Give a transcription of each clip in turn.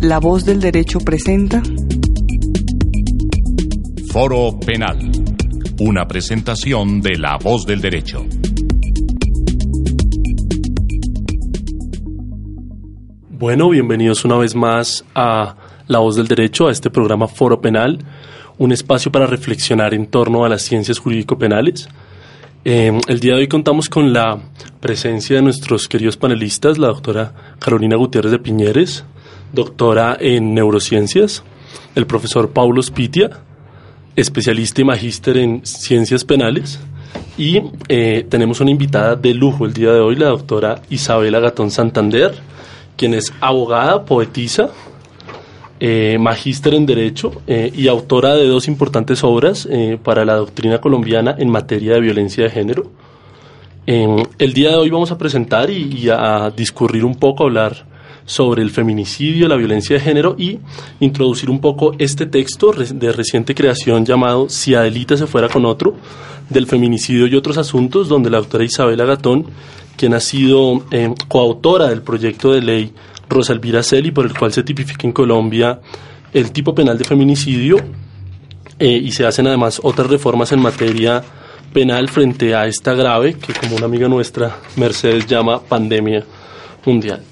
La voz del derecho presenta Foro Penal. Una presentación de La voz del derecho. Bueno, bienvenidos una vez más a La voz del derecho, a este programa Foro Penal, un espacio para reflexionar en torno a las ciencias jurídico-penales. Eh, el día de hoy contamos con la presencia de nuestros queridos panelistas, la doctora Carolina Gutiérrez de Piñeres, doctora en neurociencias, el profesor Paulo Spitia, especialista y magíster en ciencias penales, y eh, tenemos una invitada de lujo el día de hoy, la doctora Isabela Gatón Santander, quien es abogada, poetisa, eh, magíster en Derecho eh, y autora de dos importantes obras para la doctrina colombiana en materia de violencia de género. el día de hoy vamos a presentar y, a discurrir un poco, hablar sobre el feminicidio, la violencia de género y introducir un poco este texto de reciente creación llamado Si Adelita se fuera con otro, del feminicidio y otros asuntos, donde la doctora Isabela Gatón, quien ha sido eh, coautora del proyecto de ley Rosa Elvira Celi, por el cual se tipifica en Colombia el tipo penal de feminicidio eh, y se hacen además otras reformas en materia penal frente a esta grave, que como una amiga nuestra, Mercedes, llama pandemia mundial.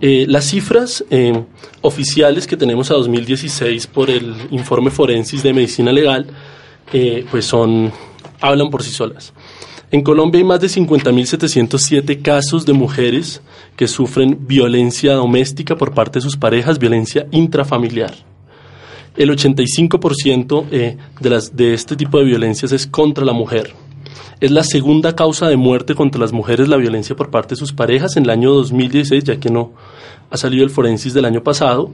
Eh, las cifras eh, oficiales que tenemos a 2016 por el informe Forensis de Medicina Legal, pues son, hablan por sí solas. En Colombia hay más de 50.707 casos de mujeres que sufren violencia doméstica por parte de sus parejas, violencia intrafamiliar. El 85% de, las, de este tipo de violencias es contra la mujer. Es la segunda causa de muerte contra las mujeres la violencia por parte de sus parejas en el año 2016, ya que no ha salido el forensis del año pasado.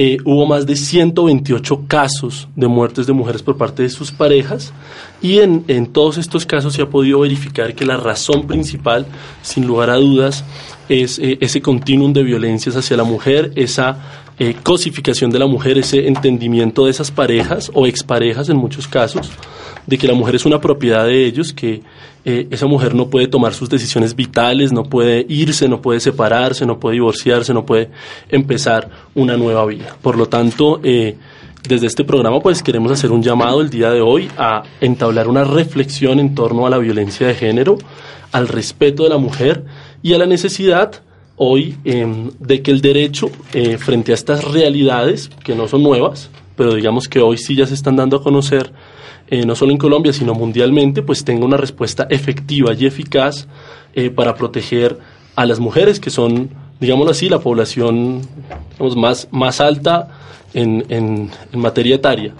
Eh, hubo más de 128 casos de muertes de mujeres por parte de sus parejas y en, en todos estos casos se ha podido verificar que la razón principal, sin lugar a dudas, es eh, ese continuum de violencias hacia la mujer, esa eh, cosificación de la mujer, ese entendimiento de esas parejas o exparejas en muchos casos, de que la mujer es una propiedad de ellos, que eh, esa mujer no puede tomar sus decisiones vitales, no puede irse, no puede separarse, no puede divorciarse, no puede empezar una nueva vida. Por lo tanto, eh, desde este programa pues queremos hacer un llamado el día de hoy a entablar una reflexión en torno a la violencia de género, al respeto de la mujer y a la necesidad hoy em, de que el derecho eh, frente a estas realidades que no son nuevas, pero digamos que hoy sí ya se están dando a conocer eh, no solo en Colombia, sino mundialmente, pues tenga una respuesta efectiva y eficaz eh, para proteger a las mujeres, que son, digámoslo así, la población más, más alta en, en, materia etaria.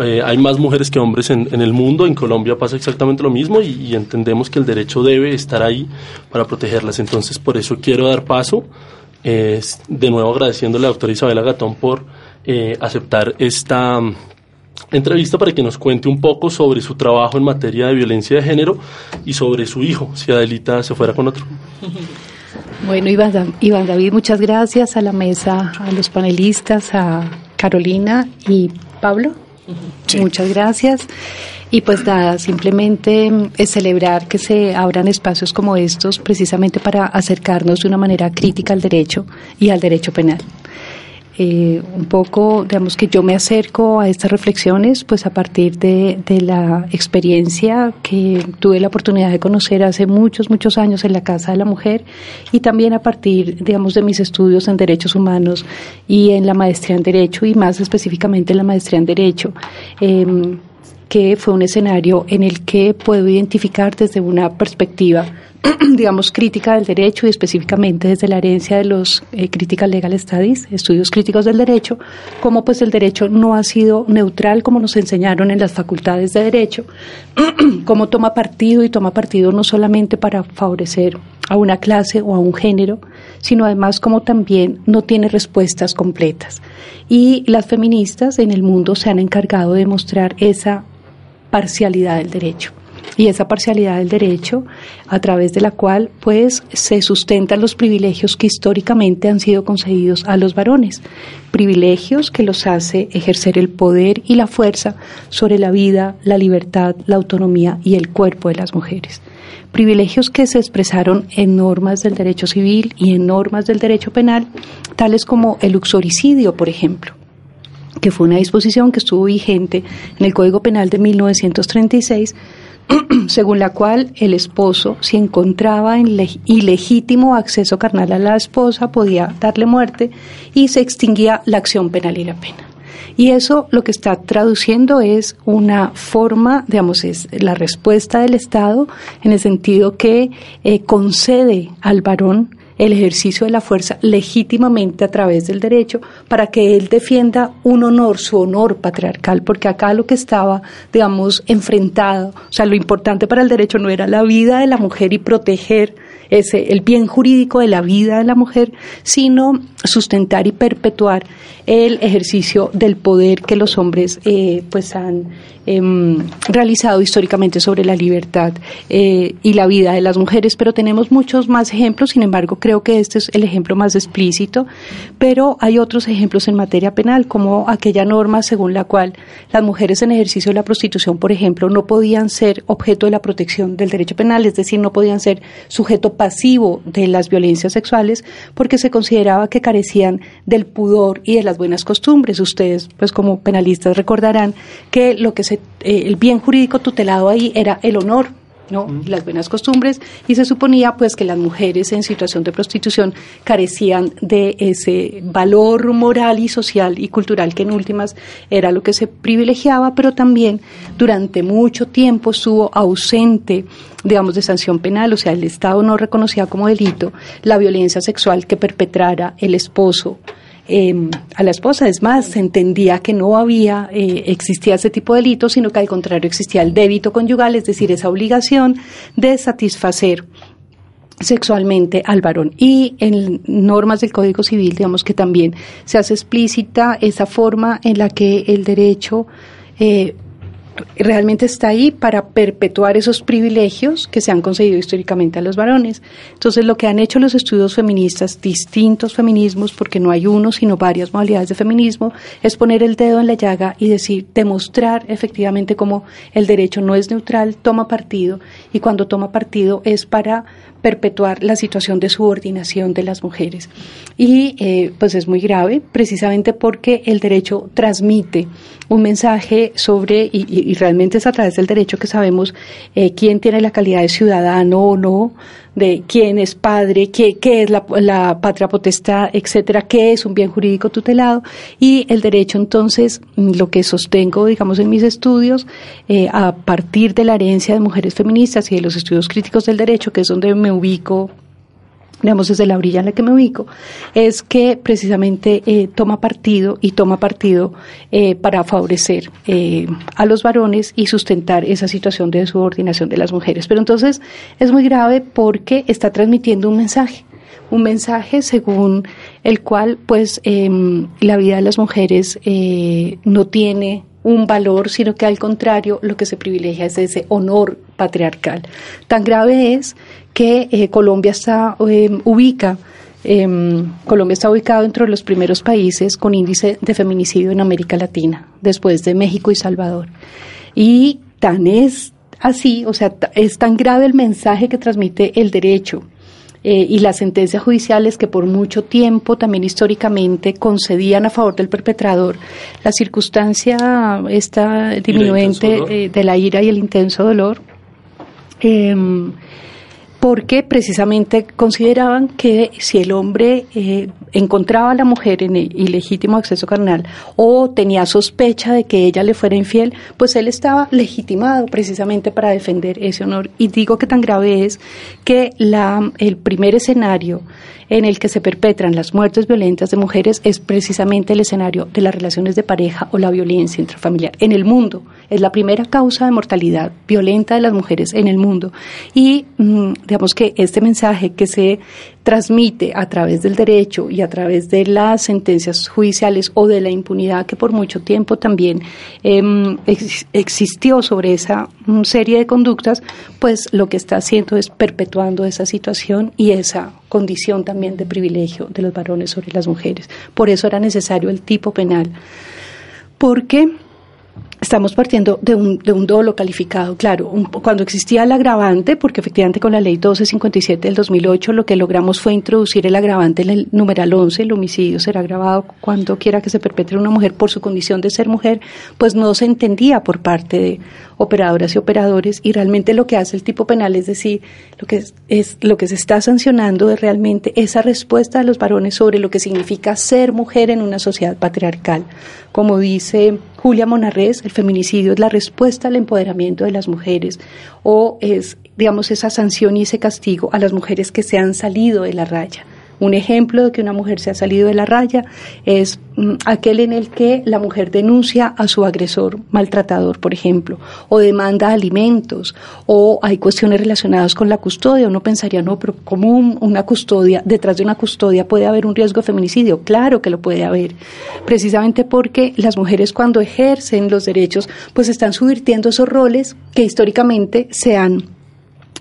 Eh, hay más mujeres que hombres en, en, el mundo, en Colombia pasa exactamente lo mismo y, entendemos que el derecho debe estar ahí para protegerlas. Entonces, por eso quiero dar paso, de nuevo agradeciéndole a la doctora Isabela Gatón por aceptar esta entrevista para que nos cuente un poco sobre su trabajo en materia de violencia de género y sobre su hijo, si Adelita se fuera con otro. Bueno, Iván, Iván David, muchas gracias a la mesa, a los panelistas, a Carolina y Pablo. Muchas gracias. Y pues nada, simplemente es celebrar que se abran espacios como estos precisamente para acercarnos de una manera crítica al derecho y al derecho penal. Eh, un poco, digamos que yo me acerco a estas reflexiones pues a partir de, la experiencia que tuve la oportunidad de conocer hace muchos, muchos años en la Casa de la Mujer y también a partir, digamos, de mis estudios en derechos humanos y en la maestría en Derecho y más específicamente en la maestría en Derecho. Eh, que fue un escenario en el que puedo identificar desde una perspectiva digamos, crítica del derecho y específicamente desde la herencia de los eh, Critical Legal Studies, estudios críticos del derecho, como pues el derecho no ha sido neutral como nos enseñaron en las facultades de derecho, como toma partido y toma partido no solamente para favorecer a una clase o a un género, sino además como también no tiene respuestas completas. Y las feministas en el mundo se han encargado de mostrar esa parcialidad del derecho. Y esa parcialidad del derecho a través de la cual pues se sustentan los privilegios que históricamente han sido concedidos a los varones, privilegios que los hace ejercer el poder y la fuerza sobre la vida, la libertad, la autonomía y el cuerpo de las mujeres. Privilegios que se expresaron en normas del derecho civil y en normas del derecho penal, tales como el uxoricidio, por ejemplo que fue una disposición que estuvo vigente en el Código Penal de 1936 según la cual el esposo, si encontraba en ilegítimo acceso carnal a la esposa, podía darle muerte y se extinguía la acción penal y la pena. Y eso lo que está traduciendo es una forma, digamos, es la respuesta del Estado en el sentido que eh, concede al varón el ejercicio de la fuerza legítimamente a través del derecho para que él defienda un honor, su honor patriarcal, porque acá lo que estaba, digamos, enfrentado, o sea, lo importante para el derecho no era la vida de la mujer y proteger ese, el bien jurídico de la vida de la mujer, sino sustentar y perpetuar el ejercicio del poder que los hombres eh, pues han em, realizado históricamente sobre la libertad eh, y la vida de las mujeres. Pero tenemos muchos más ejemplos, sin embargo creo que este es el ejemplo más explícito, pero hay otros ejemplos en materia penal, como aquella norma según la cual las mujeres en ejercicio de la prostitución, por ejemplo, no podían ser objeto de la protección del derecho penal, es decir, no podían ser sujeto pasivo de las violencias sexuales porque se consideraba que carecían del pudor y de las buenas costumbres. Ustedes, pues como penalistas, recordarán que lo que se, eh, el bien jurídico tutelado ahí era el honor ¿no? las buenas costumbres. Y se suponía pues que las mujeres en situación de prostitución carecían de ese valor moral y social y cultural que en últimas era lo que se privilegiaba, pero también durante mucho tiempo estuvo ausente digamos de sanción penal, o sea, el Estado no reconocía como delito la violencia sexual que perpetrara el esposo Em, a la esposa. Es más, se entendía que no había, eh, existía ese tipo de delito, sino que al contrario existía el débito conyugal, es decir, esa obligación de satisfacer sexualmente al varón. Y en normas del Código Civil, digamos que también se hace explícita esa forma en la que el derecho eh, realmente está ahí para perpetuar esos privilegios que se han concedido históricamente a los varones. Entonces, lo que han hecho los estudios feministas, distintos feminismos, porque no hay uno, sino varias modalidades de feminismo, es poner el dedo en la llaga y decir, demostrar efectivamente cómo el derecho no es neutral, toma partido, y cuando toma partido es para perpetuar la situación de subordinación de las mujeres. Y eh, pues es muy grave, precisamente porque el derecho transmite un mensaje sobre, y, realmente es a través del derecho que sabemos eh, quién tiene la calidad de ciudadano o no, de quién es padre, qué, qué es la, la, patria potestad, etcétera, qué es un bien jurídico tutelado. Y el derecho, entonces, lo que sostengo, digamos, en mis estudios, eh, a partir de la herencia de mujeres feministas y de los estudios críticos del derecho, que es donde me ubico digamos desde la brilla en la que me ubico, es que precisamente eh, toma partido y toma partido eh, para favorecer eh, a los varones y sustentar esa situación de subordinación de las mujeres. Pero entonces es muy grave porque está transmitiendo un mensaje, un mensaje según el cual pues em, la vida de las mujeres no tiene un valor, sino que al contrario lo que se privilegia es ese honor patriarcal. Tan grave es que eh, Colombia está em, ubica em, Colombia está ubicado dentro de los primeros países con índice de feminicidio en América Latina, después de México y Salvador. Y tan es así, o sea, es tan grave el mensaje que transmite el derecho eh, y las sentencias judiciales que por mucho tiempo, también históricamente, concedían a favor del perpetrador la circunstancia esta diminuente eh, de la ira y el intenso dolor. Em, porque precisamente consideraban que si el hombre eh, encontraba a la mujer en ilegítimo acceso carnal o tenía sospecha de que ella le fuera infiel, pues él estaba legitimado precisamente para defender ese honor. Y digo que tan grave es que la, el primer escenario en el que se perpetran las muertes violentas de mujeres es precisamente el escenario de las relaciones de pareja o la violencia intrafamiliar. En el mundo es la primera causa de mortalidad violenta de las mujeres en el mundo. Y mm, digamos que este mensaje que se transmite a través del derecho y a través de las sentencias judiciales o de la impunidad que por mucho tiempo también em, existió sobre esa mm, serie de conductas, pues lo que está haciendo es perpetuando esa situación y esa condición también de privilegio de los varones sobre las mujeres. Por eso era necesario el tipo penal. Porque estamos partiendo de un, de un dolo calificado. Claro, cuando existía el agravante, porque efectivamente con la ley 1257 del 2008 lo que logramos fue introducir el agravante en el numeral 11, el homicidio será agravado cuando quiera que se perpetre una mujer por su condición de ser mujer, pues no se entendía por parte de operadoras y operadores y realmente lo que hace el tipo penal es decir, lo que es, lo que se está sancionando es realmente esa respuesta de los varones sobre lo que significa ser mujer en una sociedad patriarcal. Como dice Julia Monarres, el feminicidio es la respuesta al empoderamiento de las mujeres o es, digamos, esa sanción y ese castigo a las mujeres que se han salido de la raya. Un ejemplo de que una mujer se ha salido de la raya es mm, aquel en el que la mujer denuncia a su agresor maltratador, por ejemplo, o demanda alimentos, o hay cuestiones relacionadas con la custodia. Uno pensaría, no, pero ¿cómo una custodia, detrás de una custodia puede haber un riesgo de feminicidio? Claro que lo puede haber, precisamente porque las mujeres cuando ejercen los derechos, pues están subvirtiendo esos roles que históricamente se han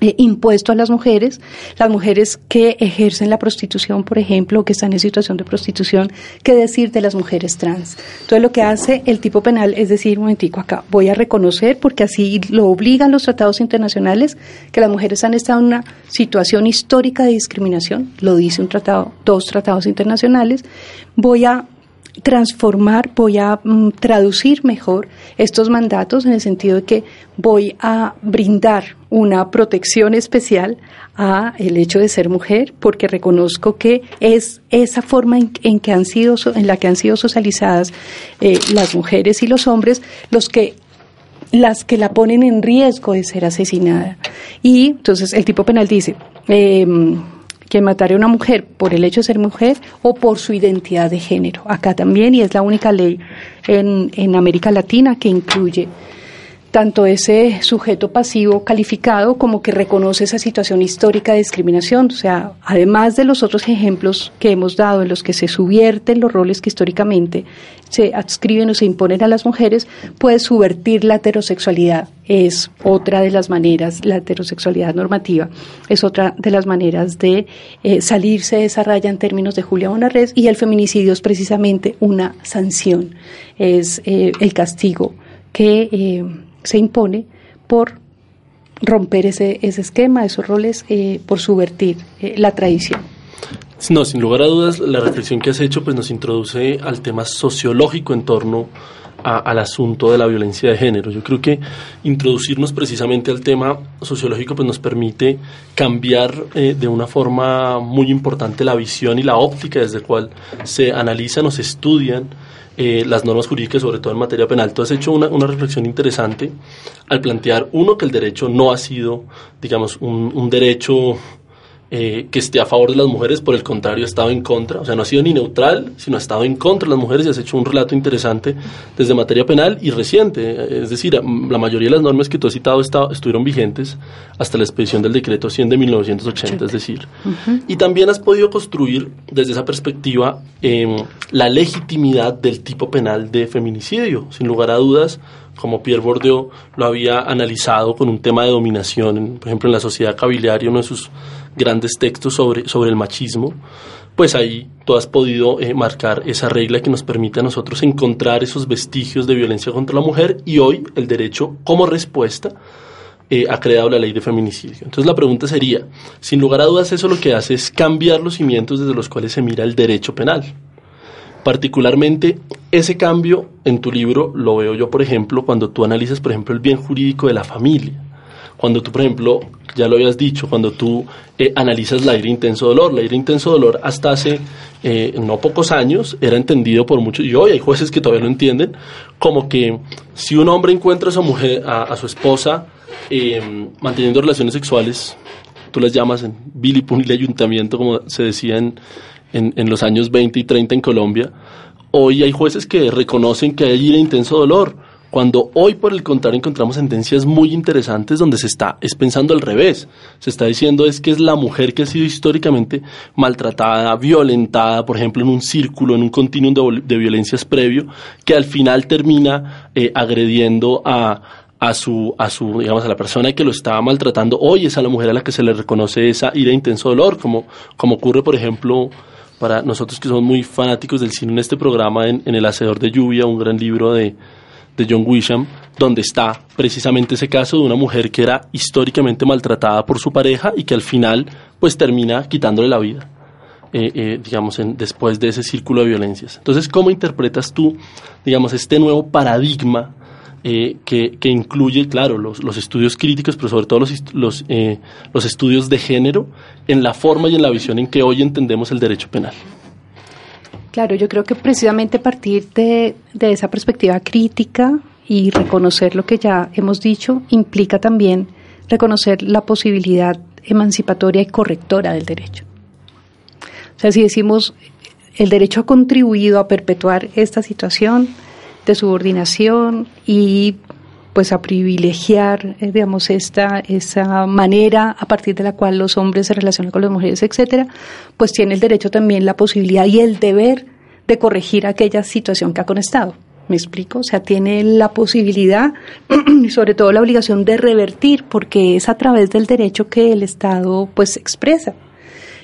eh, impuesto a las mujeres, las mujeres que ejercen la prostitución, por ejemplo, que están en situación de prostitución, qué decir de las mujeres trans. Entonces lo que hace el tipo penal es decir, un momentico acá, voy a reconocer, porque así lo obligan los tratados internacionales, que las mujeres han estado en una situación histórica de discriminación, lo dice un tratado, dos tratados internacionales, voy a transformar, voy a mm, traducir mejor estos mandatos en el sentido de que voy a brindar una protección especial a el hecho de ser mujer porque reconozco que es esa forma en, que han sido en la que han sido socializadas eh, las mujeres y los hombres los que las que la ponen en riesgo de ser asesinada. Y entonces el tipo penal dice eh, que matare a una mujer por el hecho de ser mujer o por su identidad de género. Acá también, y es la única ley en, en América Latina que incluye tanto ese sujeto pasivo calificado como que reconoce esa situación histórica de discriminación. O sea, además de los otros ejemplos que hemos dado en los que se subvierten los roles que históricamente se adscriben o se imponen a las mujeres, puede subvertir la heterosexualidad. Es otra de las maneras, la heterosexualidad normativa, es otra de las maneras de eh, salirse de esa raya en términos de Julia Bonarres y el feminicidio es precisamente una sanción, es eh, el castigo que eh, se impone por romper ese, ese esquema, esos roles, eh, por subvertir eh, la tradición. No, sin lugar a dudas, la reflexión que has hecho pues nos introduce al tema sociológico en torno al asunto de la violencia de género. Yo creo que introducirnos precisamente al tema sociológico pues nos permite cambiar eh, de una forma muy importante la visión y la óptica desde la cual se analizan o se estudian eh, las normas jurídicas, sobre todo en materia penal. Tú has hecho una, una, reflexión interesante al plantear, uno, que el derecho no ha sido, digamos, un, un derecho eh, que esté a favor de las mujeres, por el contrario, ha estado en contra, o sea, no ha sido ni neutral, sino ha estado en contra de las mujeres y has hecho un relato interesante desde materia penal y reciente, es decir, la mayoría de las normas que tú has citado estuvieron vigentes hasta la expedición del decreto 100 de 1980, es decir, y también has podido construir desde esa perspectiva em, la legitimidad del tipo penal de feminicidio, sin lugar a dudas, como Pierre Bourdieu lo había analizado con un tema de dominación, por ejemplo, en la sociedad cabiliaria, uno de sus grandes textos sobre, sobre el machismo, pues ahí tú has podido eh, marcar esa regla que nos permite a nosotros encontrar esos vestigios de violencia contra la mujer y hoy el derecho como respuesta eh, ha creado la ley de feminicidio. Entonces la pregunta sería, sin lugar a dudas eso lo que hace es cambiar los cimientos desde los cuales se mira el derecho penal. Particularmente ese cambio en tu libro lo veo yo, por ejemplo, cuando tú analizas, por ejemplo, el bien jurídico de la familia. Cuando tú, por ejemplo, ya lo habías dicho, cuando tú eh, analizas la ira intenso dolor, la ira intenso dolor hasta hace eh, no pocos años era entendido por muchos, y hoy hay jueces que todavía lo entienden, como que si un hombre encuentra a su mujer, a, su esposa, eh, manteniendo relaciones sexuales tú las llamas en Billy y ayuntamiento, como se decía en, en, los años 20 y 30 en Colombia, hoy hay jueces que reconocen que hay ira intenso dolor, cuando hoy por el contrario encontramos sentencias muy interesantes donde se está es pensando al revés, se está diciendo es que es la mujer que ha sido históricamente maltratada, violentada, por ejemplo en un círculo, en un continuum de, violencias previo, que al final termina eh, agrediendo a, a su, a su, digamos, a la persona que lo estaba maltratando, hoy es a la mujer a la que se le reconoce esa ira intenso dolor, como, como ocurre, por ejemplo, para nosotros que somos muy fanáticos del cine en este programa, en, El Hacedor de Lluvia, un gran libro de, de John Wisham, donde está precisamente ese caso de una mujer que era históricamente maltratada por su pareja y que al final pues termina quitándole la vida. Eh, eh, digamos, en, después de ese círculo de violencias. Entonces, ¿cómo interpretas tú, digamos, este nuevo paradigma eh, que, que, incluye, claro, los, los, estudios críticos, pero sobre todo los, los, los estudios de género en la forma y en la visión en que hoy entendemos el derecho penal. Claro, yo creo que precisamente partir de, de esa perspectiva crítica y reconocer lo que ya hemos dicho implica también reconocer la posibilidad emancipatoria y correctora del derecho. O sea, si decimos el derecho ha contribuido a perpetuar esta situación, de subordinación y pues a privilegiar, eh, digamos, esta, esa manera a partir de la cual los hombres se relacionan con las mujeres, etcétera, pues tiene el derecho también, la posibilidad y el deber de corregir aquella situación que ha conectado. ¿Me explico? O sea, tiene la posibilidad y sobre todo la obligación de revertir, porque es a través del derecho que el Estado pues expresa.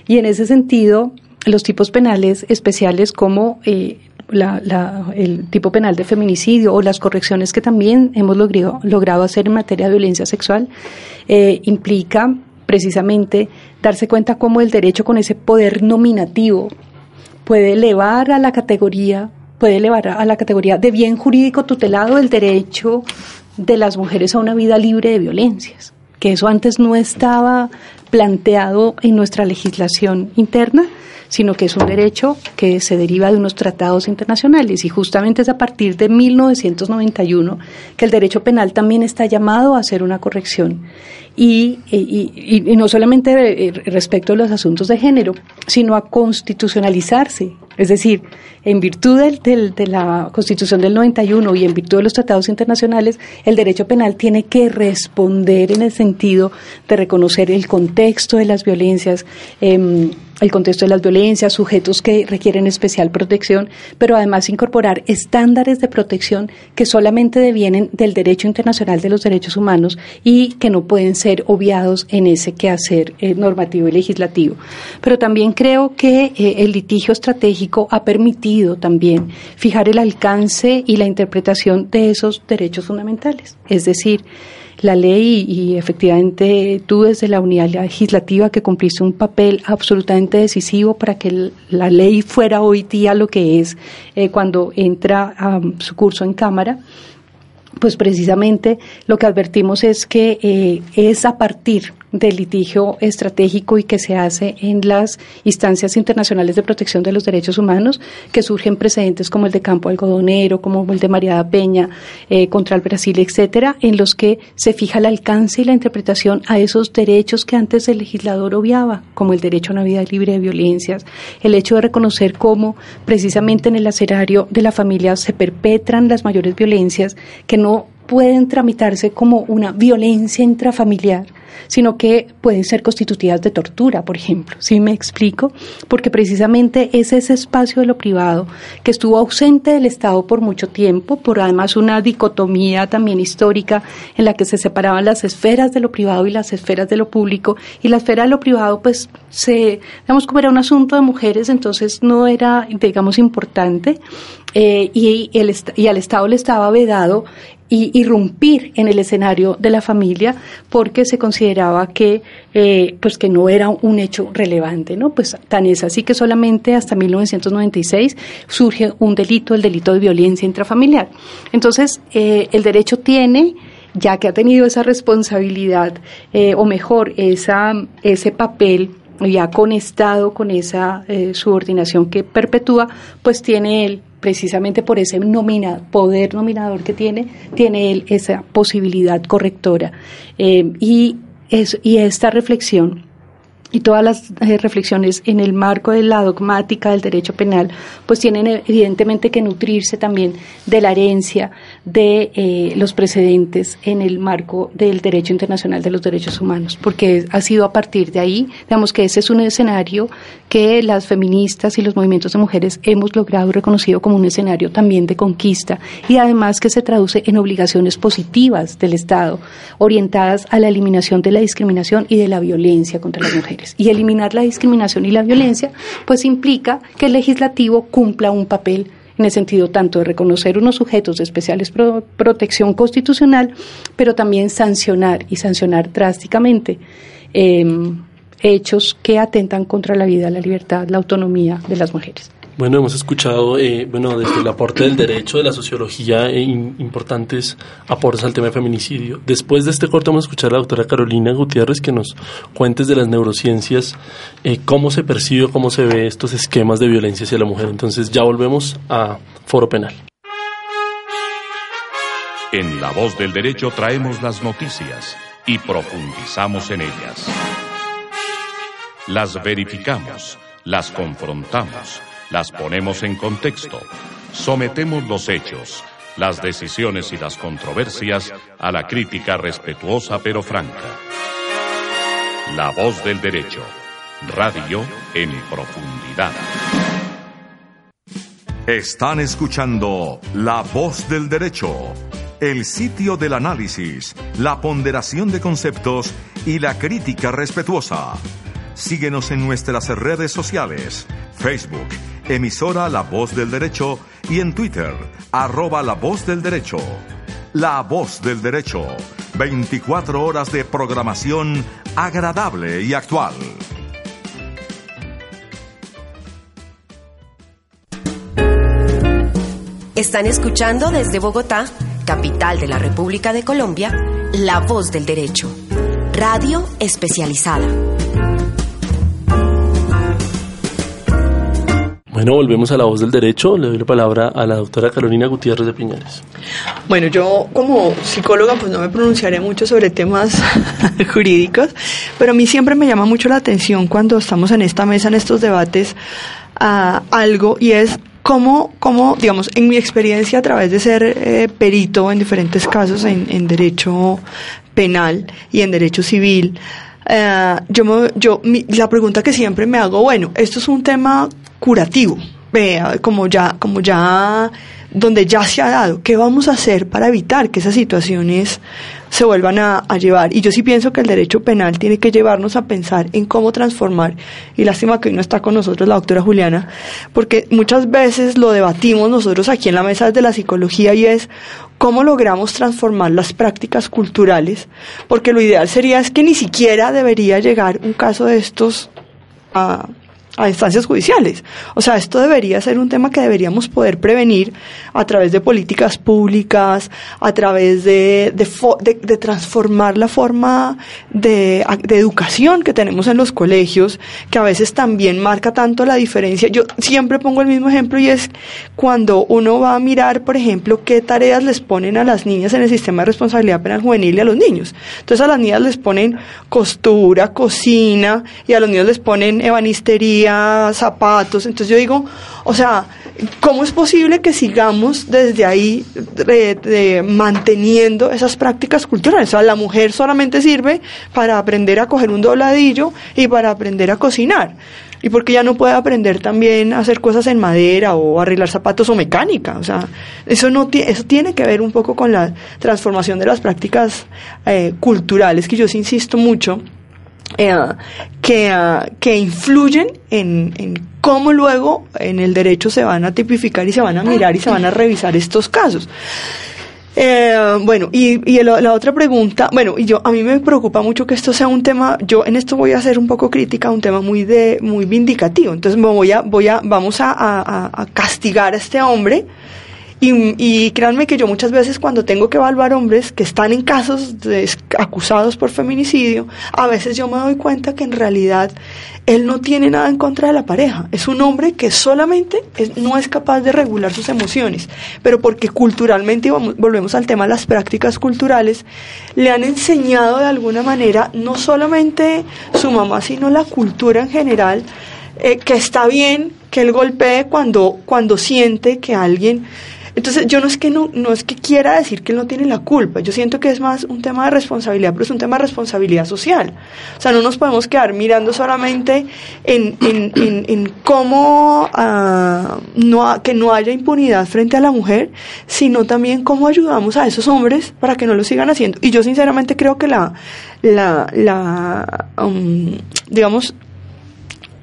Y en ese sentido, los tipos penales especiales como eh, el tipo penal de feminicidio o las correcciones que también hemos logrado, logrado hacer en materia de violencia sexual, eh, implica precisamente darse cuenta cómo el derecho con ese poder nominativo puede elevar a la categoría, puede elevar a la categoría de bien jurídico tutelado el derecho de las mujeres a una vida libre de violencias, que eso antes no estaba planteado en nuestra legislación interna sino que es un derecho que se deriva de unos tratados internacionales y justamente es a partir de 1991 que el derecho penal también está llamado a hacer una corrección y, y, no solamente respecto a los asuntos de género, sino a constitucionalizarse. Es decir, en virtud del, de la Constitución del 91 y en virtud de los tratados internacionales, el derecho penal tiene que responder en el sentido de reconocer el contexto de las violencias. Eh, el contexto de las violencias, sujetos que requieren especial protección, pero además incorporar estándares de protección que solamente devienen del derecho internacional de los derechos humanos y que no pueden ser obviados en ese quehacer eh, normativo y legislativo. Pero también creo que eh, el litigio estratégico ha permitido también fijar el alcance y la interpretación de esos derechos fundamentales. Es decir, la ley y efectivamente tú desde la unidad legislativa que cumpliste un papel absolutamente decisivo para que la ley fuera hoy día lo que es eh, cuando entra su curso en Cámara pues precisamente lo que advertimos es que eh, es a partir del litigio estratégico y que se hace en las instancias internacionales de protección de los derechos humanos, que surgen precedentes como el de Campo Algodonero, como el de María Peña eh, contra el Brasil, etcétera, en los que se fija el alcance y la interpretación a esos derechos que antes el legislador obviaba, como el derecho a una vida libre de violencias, el hecho de reconocer cómo precisamente en el escenario de la familia se perpetran las mayores violencias que no pueden tramitarse como una violencia intrafamiliar, sino que pueden ser constitutivas de tortura, por ejemplo. ¿Sí me explico? Porque precisamente es ese espacio de lo privado que estuvo ausente del Estado por mucho tiempo, por además una dicotomía también histórica en la que se separaban las esferas de lo privado y las esferas de lo público, y la esfera de lo privado, pues, se, digamos, como era un asunto de mujeres, entonces no era, digamos, importante, eh, y, el, y al Estado le estaba vedado y irrumpir en el escenario de la familia porque se consideraba que eh, pues que no era un hecho relevante no pues tan es así que solamente hasta 1996 surge un delito el delito de violencia intrafamiliar. Entonces eh, el derecho tiene ya que ha tenido esa responsabilidad eh, o mejor esa ese papel ya conectado con esa subordinación que perpetúa pues tiene el precisamente por ese poder nominador que tiene, tiene él esa posibilidad correctora. Eh, y, es, y esta reflexión y todas las eh, reflexiones en el marco de la dogmática del derecho penal, pues tienen evidentemente que nutrirse también de la herencia de eh, los precedentes en el marco del derecho internacional de los derechos humanos, porque ha sido a partir de ahí, digamos que ese es un escenario que las feministas y los movimientos de mujeres hemos logrado y reconocido como un escenario también de conquista y además que se traduce en obligaciones positivas del Estado orientadas a la eliminación de la discriminación y de la violencia contra las mujeres. Y eliminar la discriminación y la violencia, pues implica que el legislativo cumpla un papel en el sentido tanto de reconocer unos sujetos de especiales protección constitucional, pero también sancionar y sancionar drásticamente em, hechos que atentan contra la vida, la libertad, la autonomía de las mujeres. Bueno, hemos escuchado, eh, bueno, desde el aporte del derecho, de la sociología, eh, importantes aportes al tema de feminicidio. Después de este corte vamos a escuchar a la doctora Carolina Gutiérrez que nos cuentes de las neurociencias, eh, cómo se percibe, cómo se ve estos esquemas de violencia hacia la mujer. Entonces ya volvemos a Foro Penal. En La Voz del Derecho traemos las noticias y profundizamos en ellas. Las verificamos, las confrontamos las ponemos en contexto, sometemos los hechos, las decisiones y las controversias a la crítica respetuosa pero franca. La voz del derecho, radio en profundidad. Están escuchando La voz del derecho, el sitio del análisis, la ponderación de conceptos y la crítica respetuosa. Síguenos en nuestras redes sociales, Facebook, emisora La Voz del Derecho y en Twitter, arroba La Voz del Derecho. La Voz del Derecho, 24 horas de programación agradable y actual. Están escuchando desde Bogotá, capital de la República de Colombia, La Voz del Derecho, radio especializada. Bueno, volvemos a la voz del derecho. Le doy la palabra a la doctora Carolina Gutiérrez de Piñares. Bueno, yo como psicóloga pues no me pronunciaré mucho sobre temas jurídicos, pero a mí siempre me llama mucho la atención cuando estamos en esta mesa, en estos debates, a algo y es cómo, cómo, digamos, en mi experiencia a través de ser eh, perito en diferentes casos en, derecho penal y en derecho civil, eh, yo, yo la pregunta que siempre me hago, bueno, esto es un tema curativo, vea, como ya, como ya, donde ya se ha dado, ¿qué vamos a hacer para evitar que esas situaciones se vuelvan a, a, llevar? Y yo sí pienso que el derecho penal tiene que llevarnos a pensar en cómo transformar, y lástima que hoy no está con nosotros la doctora Juliana, porque muchas veces lo debatimos nosotros aquí en la mesa de la psicología y es cómo logramos transformar las prácticas culturales, porque lo ideal sería es que ni siquiera debería llegar un caso de estos a a instancias judiciales. O sea, esto debería ser un tema que deberíamos poder prevenir a través de políticas públicas, a través de, de, de, transformar la forma de, de, educación que tenemos en los colegios, que a veces también marca tanto la diferencia. Yo siempre pongo el mismo ejemplo y es cuando uno va a mirar, por ejemplo, qué tareas les ponen a las niñas en el sistema de responsabilidad penal juvenil y a los niños. Entonces a las niñas les ponen costura, cocina y a los niños les ponen ebanistería zapatos. Entonces yo digo, o sea, ¿cómo es posible que sigamos desde ahí manteniendo esas prácticas culturales? O sea, la mujer solamente sirve para aprender a coger un dobladillo y para aprender a cocinar. ¿Y porque ya no puede aprender también a hacer cosas en madera o arreglar zapatos o mecánica? O sea, eso, no eso tiene que ver un poco con la transformación de las prácticas eh, culturales, que yo insisto mucho eh, que, ah, que influyen en, en, cómo luego en el derecho se van a tipificar y se van a mirar y se van a revisar estos casos. Eh, bueno, y, y la, otra pregunta, bueno, y yo a mí me preocupa mucho que esto sea un tema, yo en esto voy a ser un poco crítica, un tema muy de muy vindicativo. Entonces me voy a voy a vamos a, a, a castigar a este hombre Y, créanme que yo muchas veces cuando tengo que evaluar hombres que están en casos acusados por feminicidio, a veces yo me doy cuenta que en realidad él no tiene nada en contra de la pareja. Es un hombre que solamente no es capaz de regular sus emociones, pero porque culturalmente, y volvemos al tema de las prácticas culturales, le han enseñado de alguna manera no solamente su mamá, sino la cultura en general, eh, que está bien que él golpee cuando, cuando siente que alguien entonces, yo no es que no, no es que quiera decir que él no tiene la culpa, yo siento que es más un tema de responsabilidad, pero es un tema de responsabilidad social. O sea, no nos podemos quedar mirando solamente en, en, en, cómo uh, no, que no haya impunidad frente a la mujer, sino también cómo ayudamos a esos hombres para que no lo sigan haciendo. Y yo sinceramente creo que la, la, la um, digamos,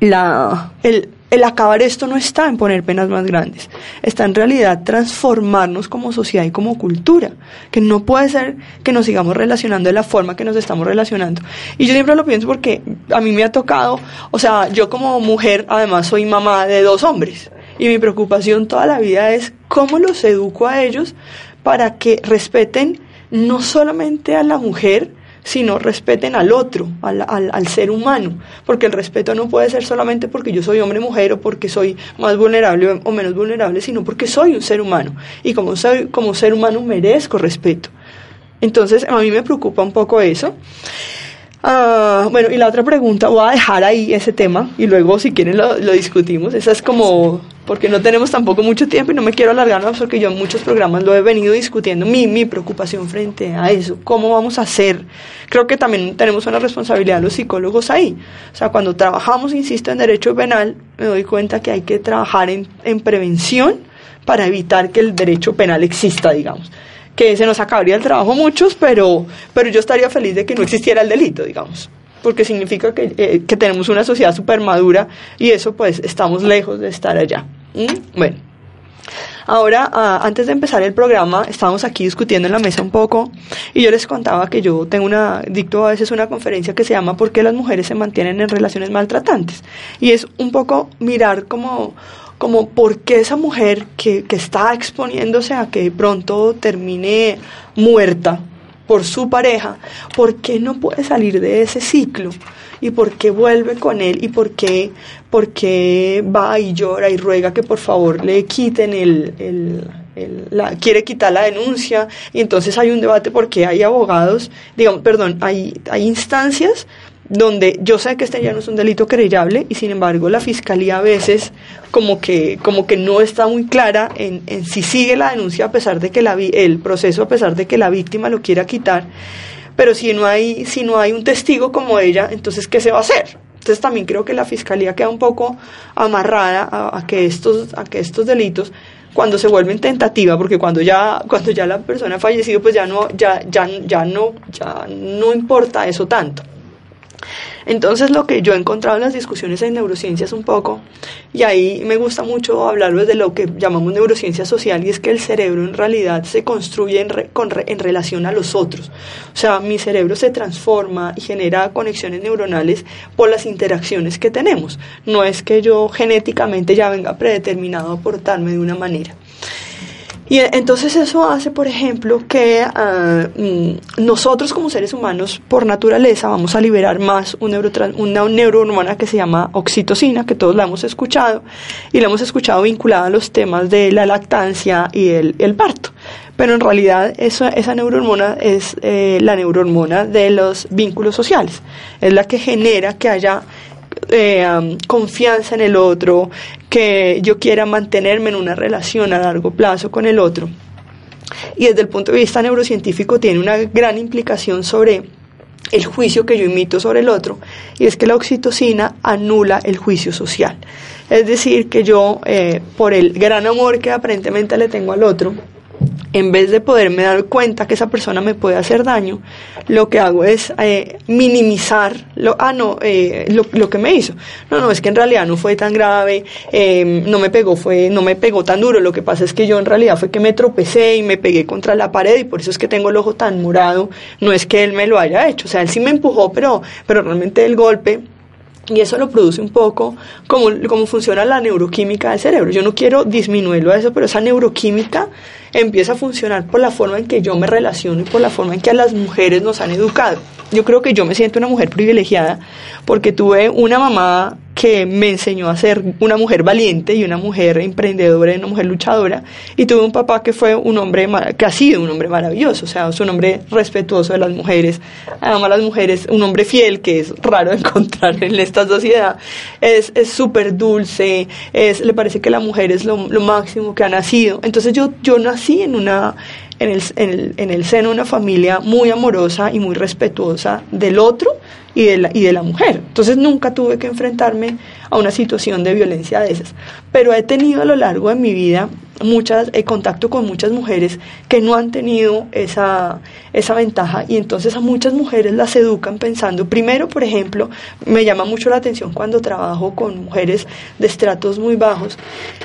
la, el, el acabar esto no está en poner penas más grandes, está en realidad transformarnos como sociedad y como cultura, que no puede ser que nos sigamos relacionando de la forma que nos estamos relacionando. Y yo siempre lo pienso porque a mí me ha tocado, o sea, yo como mujer además soy mamá de dos hombres y mi preocupación toda la vida es cómo los educo a ellos para que respeten no solamente a la mujer, sino respeten al otro, al, al, ser humano, porque el respeto no puede ser solamente porque yo soy hombre mujer o porque soy más vulnerable o menos vulnerable, sino porque soy un ser humano y como, soy, como ser humano merezco respeto. Entonces a mí me preocupa un poco eso. Ah, bueno, y la otra pregunta, voy a dejar ahí ese tema y luego si quieren lo, lo, discutimos. Esa es como, porque no tenemos tampoco mucho tiempo y no me quiero alargar más porque yo en muchos programas lo he venido discutiendo, mi, mi preocupación frente a eso, cómo vamos a hacer. Creo que también tenemos una responsabilidad los psicólogos ahí. O sea, cuando trabajamos, insisto, en derecho penal, me doy cuenta que hay que trabajar en, en prevención para evitar que el derecho penal exista, digamos que se nos acabaría el trabajo muchos, pero, pero yo estaría feliz de que no existiera el delito, digamos, porque significa que, eh, que tenemos una sociedad súper madura y eso pues estamos lejos de estar allá. ¿Mm? Bueno. Ahora, ah, antes de empezar el programa, estábamos aquí discutiendo en la mesa un poco y yo les contaba que yo tengo una, dicto a veces una conferencia que se llama ¿Por qué las mujeres se mantienen en relaciones maltratantes? Y es un poco mirar como como por qué esa mujer que, que está exponiéndose a que de pronto termine muerta por su pareja, ¿por qué no puede salir de ese ciclo? ¿Y por qué vuelve con él? ¿Y por qué, por qué va y llora y ruega que por favor le quiten el, el, la, quiere quitar la denuncia? Y entonces hay un debate porque hay abogados, digamos, perdón, hay, hay instancias donde yo sé que este ya. no es un delito querellable y sin embargo la fiscalía a veces como que como que no está muy clara en, en si sigue la denuncia a pesar de que la el proceso a pesar de que la víctima lo quiera quitar. Pero si no hay si no hay un testigo como ella entonces qué se va a hacer entonces también creo que la fiscalía queda un poco amarrada a, que estos a que estos delitos cuando se vuelven tentativa porque cuando ya cuando ya la persona ha fallecido pues ya no ya ya ya no ya no importa eso tanto entonces lo que yo he encontrado en las discusiones en neurociencias un poco, y ahí me gusta mucho hablarles de lo que llamamos neurociencia social, y es que el cerebro en realidad se construye en, en relación a los otros. O sea, mi cerebro se transforma y genera conexiones neuronales por las interacciones que tenemos. No es que yo genéticamente ya venga predeterminado a portarme de una manera. Y entonces eso hace, por ejemplo, que mm, nosotros como seres humanos, por naturaleza, vamos a liberar más un una neurohormona que se llama oxitocina, que todos la hemos escuchado, y la hemos escuchado vinculada a los temas de la lactancia y el, parto. Pero en realidad esa, esa neurohormona es eh, la neurohormona de los vínculos sociales, es la que genera que haya eh, confianza en el otro, que yo quiera mantenerme en una relación a largo plazo con el otro. Y desde el punto de vista neurocientífico tiene una gran implicación sobre el juicio que yo imito sobre el otro, y es que la oxitocina anula el juicio social. Es decir, que yo, eh, por el gran amor que aparentemente le tengo al otro, en vez de poderme dar cuenta que esa persona me puede hacer daño, lo que hago es eh, minimizar lo, ah, no, eh, lo, lo, que me hizo. No, no, es que en realidad no fue tan grave, eh, no me pegó, fue, no me pegó tan duro. Lo que pasa es que yo en realidad fue que me tropecé y me pegué contra la pared y por eso es que tengo el ojo tan morado. No es que él me lo haya hecho, o sea, él sí me empujó, pero, pero realmente el golpe Y eso lo produce un poco como, como funciona la neuroquímica del cerebro. Yo no quiero disminuirlo a eso, pero esa neuroquímica empieza a funcionar por la forma en que yo me relaciono y por la forma en que a las mujeres nos han educado. Yo creo que yo me siento una mujer privilegiada porque tuve una mamá que me enseñó a ser una mujer valiente y una mujer emprendedora y una mujer luchadora. Y tuve un papá que fue un hombre, que ha sido un hombre maravilloso, o sea, es un hombre respetuoso de las mujeres, ama a las mujeres, un hombre fiel, que es raro encontrar en esta sociedad. Es súper dulce, es, le parece que la mujer es lo, lo máximo que ha nacido. Entonces yo, yo nací en una en el, en, el, en el seno de una familia muy amorosa y muy respetuosa del otro y de, la, y de la mujer. Entonces nunca tuve que enfrentarme a una situación de violencia de esas. Pero he tenido a lo largo de mi vida muchas, eh, contacto con muchas mujeres que no han tenido esa, esa ventaja y entonces a muchas mujeres las educan pensando, primero, por ejemplo, me llama mucho la atención cuando trabajo con mujeres de estratos muy bajos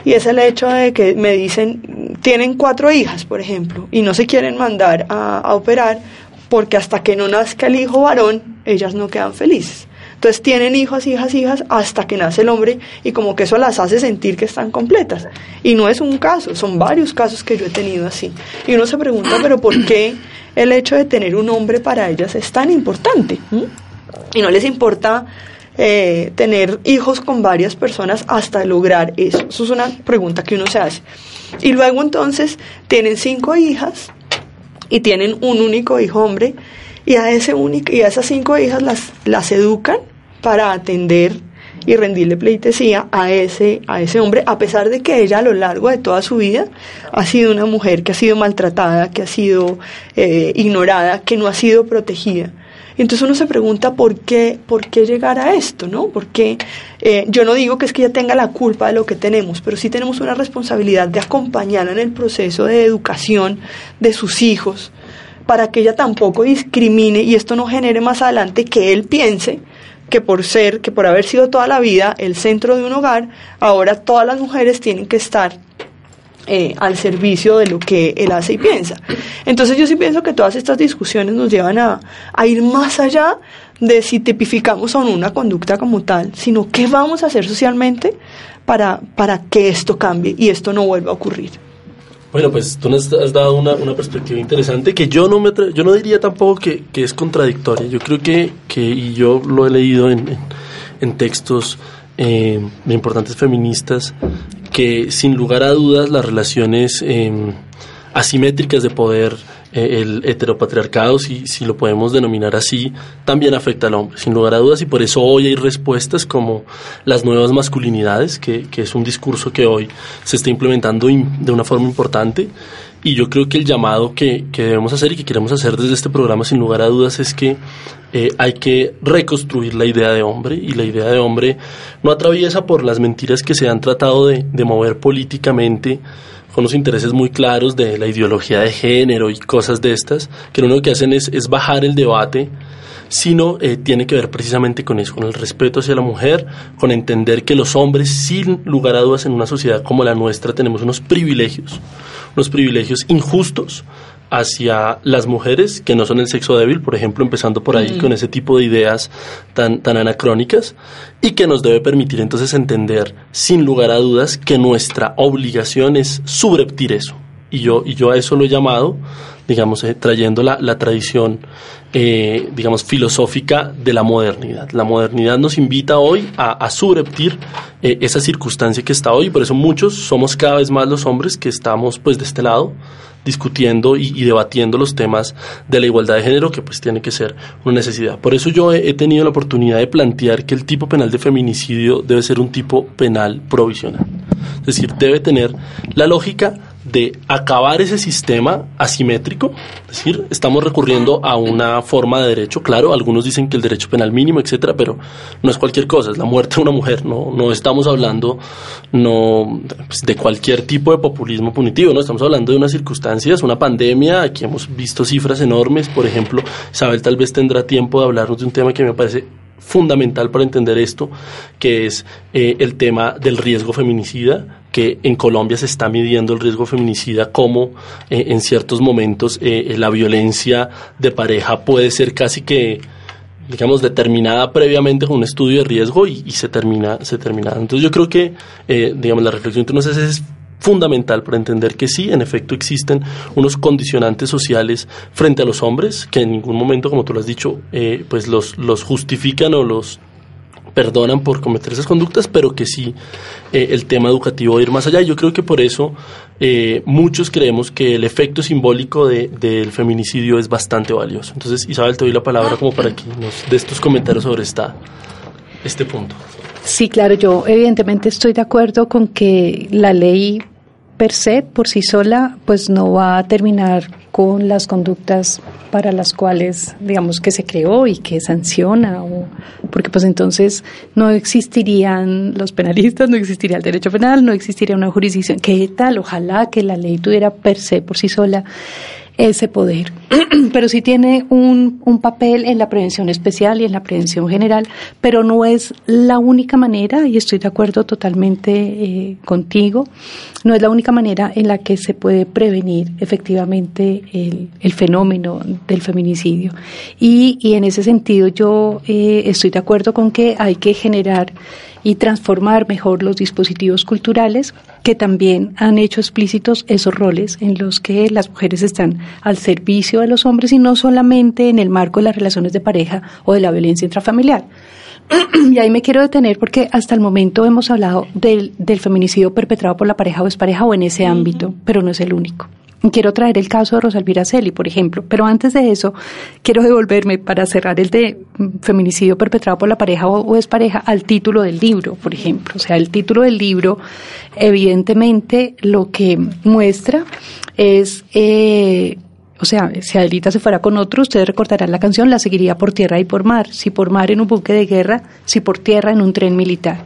y es el hecho de que me dicen, tienen cuatro hijas, por ejemplo, y no se quieren mandar a, a operar porque hasta que no nazca el hijo varón, ellas no quedan felices. Entonces tienen hijos, hijas, hijas, hasta que nace el hombre y como que eso las hace sentir que están completas. Y no es un caso, son varios casos que yo he tenido así. Y uno se pregunta, pero ¿por qué el hecho de tener un hombre para ellas es tan importante? Y no les importa eh, tener hijos con varias personas hasta lograr eso. Eso es una pregunta que uno se hace. Y luego entonces tienen cinco hijas y tienen un único hijo hombre y a, ese único, y a esas cinco hijas las, las educan para atender y rendirle pleitesía a ese, a ese hombre, a pesar de que ella a lo largo de toda su vida ha sido una mujer que ha sido maltratada, que ha sido eh, ignorada, que no ha sido protegida. Entonces uno se pregunta por qué, por qué llegar a esto, ¿no? Porque eh, yo no digo que es que ella tenga la culpa de lo que tenemos, pero sí tenemos una responsabilidad de acompañarla en el proceso de educación de sus hijos, para que ella tampoco discrimine y esto no genere más adelante que él piense que por ser, que por haber sido toda la vida el centro de un hogar, ahora todas las mujeres tienen que estar eh, al servicio de lo que él hace y piensa. Entonces yo sí pienso que todas estas discusiones nos llevan a, a ir más allá de si tipificamos o no una conducta como tal, sino qué vamos a hacer socialmente para, para que esto cambie y esto no vuelva a ocurrir. Bueno, pues tú nos has dado una, una perspectiva interesante que yo no me yo no diría tampoco que, que, es contradictoria. Yo creo que, que y yo lo he leído en, en, textos eh, de importantes feministas, que sin lugar a dudas las relaciones eh, asimétricas de poder eh, el heteropatriarcado, si, si lo podemos denominar así, también afecta al hombre, sin lugar a dudas, y por eso hoy hay respuestas como las nuevas masculinidades, que, que es un discurso que hoy se está implementando de una forma importante. Y yo creo que el llamado que, que, debemos hacer y que queremos hacer desde este programa, sin lugar a dudas, es que eh, hay que reconstruir la idea de hombre y la idea de hombre no atraviesa por las mentiras que se han tratado de, de mover políticamente unos intereses muy claros de la ideología de género y cosas de estas, que lo único que hacen es, es bajar el debate, sino eh, tiene que ver precisamente con eso, con el respeto hacia la mujer, con entender que los hombres, sin lugar a dudas, en una sociedad como la nuestra, tenemos unos privilegios, unos privilegios injustos hacia las mujeres que no son el sexo débil, por ejemplo, empezando por ahí mm. con ese tipo de ideas tan, tan anacrónicas, y que nos debe permitir entonces entender, sin lugar a dudas, que nuestra obligación es subreptir eso. Y yo, y yo a eso lo he llamado, digamos, eh, trayendo la, tradición, eh, digamos, filosófica de la modernidad. La modernidad nos invita hoy a, a subreptir eh, esa circunstancia que está hoy, por eso muchos somos cada vez más los hombres que estamos pues de este lado, discutiendo y, y, debatiendo los temas de la igualdad de género, que pues tiene que ser una necesidad. Por eso yo he, tenido la oportunidad de plantear que el tipo penal de feminicidio debe ser un tipo penal provisional. Es decir, debe tener la lógica de acabar ese sistema asimétrico, es decir, estamos recurriendo a una forma de derecho, claro, algunos dicen que el derecho penal mínimo, etcétera, pero no es cualquier cosa, es la muerte de una mujer, no, no estamos hablando no, pues, de cualquier tipo de populismo punitivo, no estamos hablando de unas circunstancias, una pandemia, aquí hemos visto cifras enormes, por ejemplo, Isabel tal vez tendrá tiempo de hablarnos de un tema que me parece fundamental para entender esto, que es eh, el tema del riesgo feminicida, que en Colombia se está midiendo el riesgo feminicida como eh, en ciertos momentos eh, la violencia de pareja puede ser casi que digamos, determinada previamente con un estudio de riesgo y, se termina, se termina. Entonces yo creo que, eh, digamos, la reflexión hace es fundamental para entender que sí, en efecto, existen unos condicionantes sociales frente a los hombres que en ningún momento, como tú lo has dicho, eh, pues los, los justifican o los perdonan por cometer esas conductas, pero que sí eh, el tema educativo va a ir más allá. Yo creo que por eso eh, muchos creemos que el efecto simbólico de, del feminicidio es bastante valioso. Entonces, Isabel, te doy la palabra como para que nos des tus comentarios sobre esta, este punto. Sí, claro, yo evidentemente estoy de acuerdo con que la ley per se, por sí sola, pues no va a terminar con las conductas para las cuales, digamos, que se creó y que sanciona, o, porque pues entonces no existirían los penalistas, no existiría el derecho penal, no existiría una jurisdicción. ¿Qué tal? Ojalá que la ley tuviera per se, por sí sola, ese poder. pero sí tiene un, un, papel en la prevención especial y en la prevención general, pero no es la única manera, y estoy de acuerdo totalmente eh, contigo, no es la única manera en la que se puede prevenir efectivamente el, el fenómeno del feminicidio. Y, y, en ese sentido yo eh, estoy de acuerdo con que hay que generar y transformar mejor los dispositivos culturales que también han hecho explícitos esos roles en los que las mujeres están al servicio de los hombres y no solamente en el marco de las relaciones de pareja o de la violencia intrafamiliar. y ahí me quiero detener porque hasta el momento hemos hablado del, del feminicidio perpetrado por la pareja o expareja o en ese ámbito, pero no es el único. Quiero traer el caso de Rosalvira Celi, por ejemplo, pero antes de eso quiero devolverme para cerrar el de feminicidio perpetrado por la pareja o, es pareja al título del libro, por ejemplo. O sea, el título del libro evidentemente lo que muestra es eh, o sea, si Adelita se fuera con otro, ustedes recordarán la canción, la seguiría por tierra y por mar. Si por mar en un buque de guerra, si por tierra en un tren militar.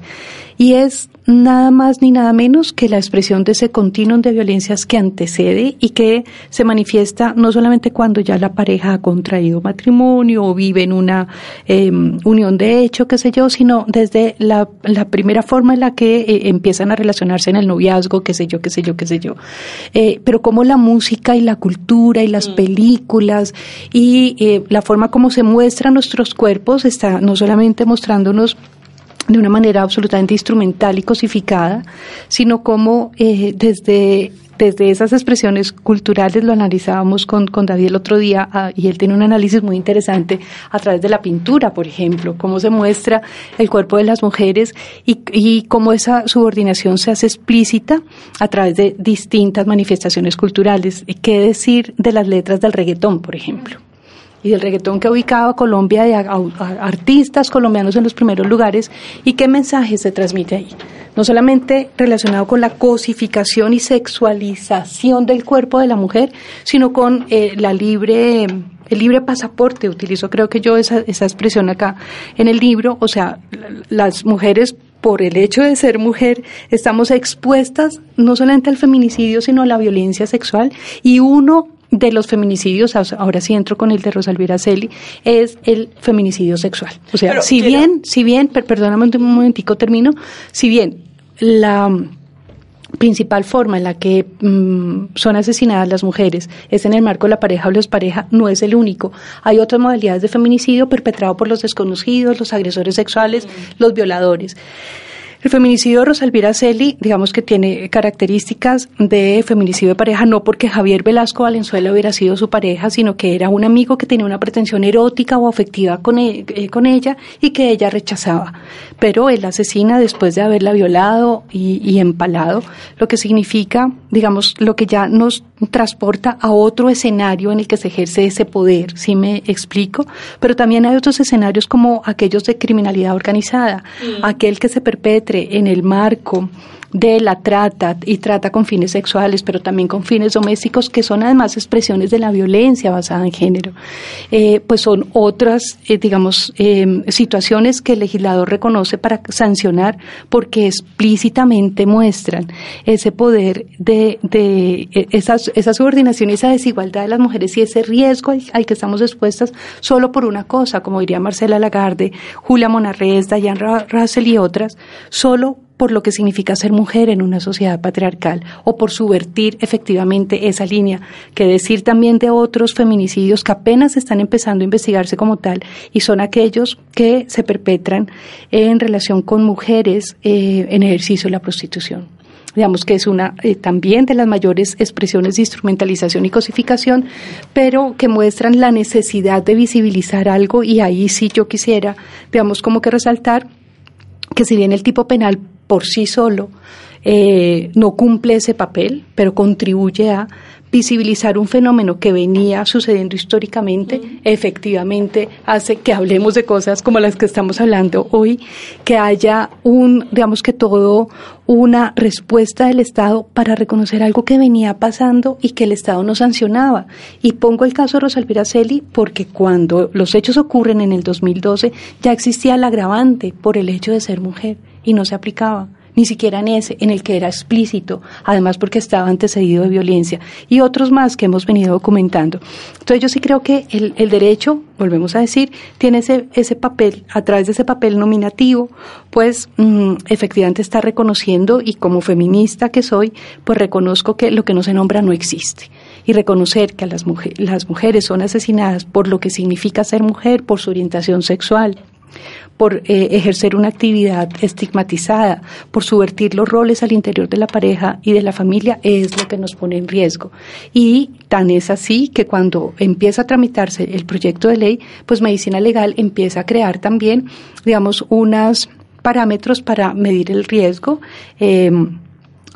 Y es nada más ni nada menos que la expresión de ese continuum de violencias que antecede y que se manifiesta no solamente cuando ya la pareja ha contraído matrimonio o vive en una em, unión de hecho, qué sé yo, sino desde la, primera forma en la que eh, empiezan a relacionarse en el noviazgo, qué sé yo, qué sé yo, qué sé yo. Eh, pero como la música y la cultura y las mm. películas y eh, la forma como se muestran nuestros cuerpos está no solamente mostrándonos de una manera absolutamente instrumental y cosificada, sino como eh, desde, desde esas expresiones culturales lo analizábamos con, con David el otro día ah, y él tiene un análisis muy interesante a través de la pintura, por ejemplo, cómo se muestra el cuerpo de las mujeres y, y cómo esa subordinación se hace explícita a través de distintas manifestaciones culturales. ¿Qué decir de las letras del reggaetón, por ejemplo? Y del reggaetón que ha ubicado a Colombia de artistas colombianos en los primeros lugares y qué mensaje se transmite ahí. No solamente relacionado con la cosificación y sexualización del cuerpo de la mujer, sino con eh, la libre el libre pasaporte, utilizo creo que yo esa, esa expresión acá en el libro, o sea, las mujeres por el hecho de ser mujer, estamos expuestas no solamente al feminicidio, sino a la violencia sexual y uno de los feminicidios, ahora sí entro con el de Rosalvira Celi, es el feminicidio sexual. O sea, si bien, si bien, perdóname un momentico, termino, si bien la principal forma en la que mm, son asesinadas las mujeres es en el marco de la pareja o los pareja, no es el único. Hay otras modalidades de feminicidio perpetrado por los desconocidos, los agresores sexuales, los violadores. El feminicidio de Rosalvira Celi, digamos que tiene características de feminicidio de pareja, no porque Javier Velasco Valenzuela hubiera sido su pareja, sino que era un amigo que tenía una pretensión erótica o afectiva con, e, eh, con ella y que ella rechazaba. Pero él asesina después de haberla violado y, y empalado, lo que significa, digamos, lo que ya nos transporta a otro escenario en el que se ejerce ese poder, si me explico? Pero también hay otros escenarios como aquellos de criminalidad organizada, aquel que se perpetra en el marco de la trata y trata con fines sexuales, pero también con fines domésticos, que son además expresiones de la violencia basada en género, eh, pues son otras, eh, digamos, eh, situaciones que el legislador reconoce para sancionar porque explícitamente muestran ese poder de, de esas, esa subordinación y esa desigualdad de las mujeres y ese riesgo al, que estamos expuestas solo por una cosa, como diría Marcela Lagarde, Julia Monarrez, Diane Russell y otras, solo por lo que significa ser mujer en una sociedad patriarcal o por subvertir efectivamente esa línea. Que decir también de otros feminicidios que apenas están empezando a investigarse como tal y son aquellos que se perpetran en relación con mujeres eh, en ejercicio de la prostitución digamos que es una eh, también de las mayores expresiones de instrumentalización y cosificación, pero que muestran la necesidad de visibilizar algo y ahí sí yo quisiera, digamos, como que resaltar que si bien el tipo penal por sí solo eh, no cumple ese papel, pero contribuye a visibilizar un fenómeno que venía sucediendo históricamente, efectivamente hace que hablemos de cosas como las que estamos hablando hoy, que haya un, digamos que todo, una respuesta del Estado para reconocer algo que venía pasando y que el Estado no sancionaba. Y pongo el caso de Rosalvira Celi porque cuando los hechos ocurren en el 2012 ya existía el agravante por el hecho de ser mujer y no se aplicaba ni siquiera en ese, en el que era explícito, además porque estaba antecedido de violencia, y otros más que hemos venido documentando. Entonces yo sí creo que el, el derecho, volvemos a decir, tiene ese, ese papel, a través de ese papel nominativo, pues mm, efectivamente está reconociendo, y como feminista que soy, pues reconozco que lo que no se nombra no existe y reconocer que las, las mujeres son asesinadas por lo que significa ser mujer, por su orientación sexual, por eh, ejercer una actividad estigmatizada, por subvertir los roles al interior de la pareja y de la familia, es lo que nos pone en riesgo. Y tan es así que cuando empieza a tramitarse el proyecto de ley, pues Medicina Legal empieza a crear también, digamos, unos parámetros para medir el riesgo. Eh,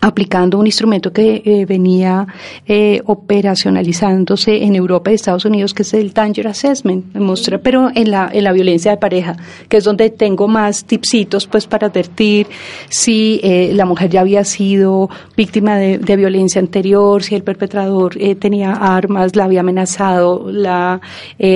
aplicando un instrumento que eh, venía eh, operacionalizándose en Europa y Estados Unidos, que es el Danger Assessment, muestra, pero en la, en la violencia de pareja, que es donde tengo más tipsitos pues para advertir si eh, la mujer ya había sido víctima de, de violencia anterior, si el perpetrador tenía armas, la había amenazado, la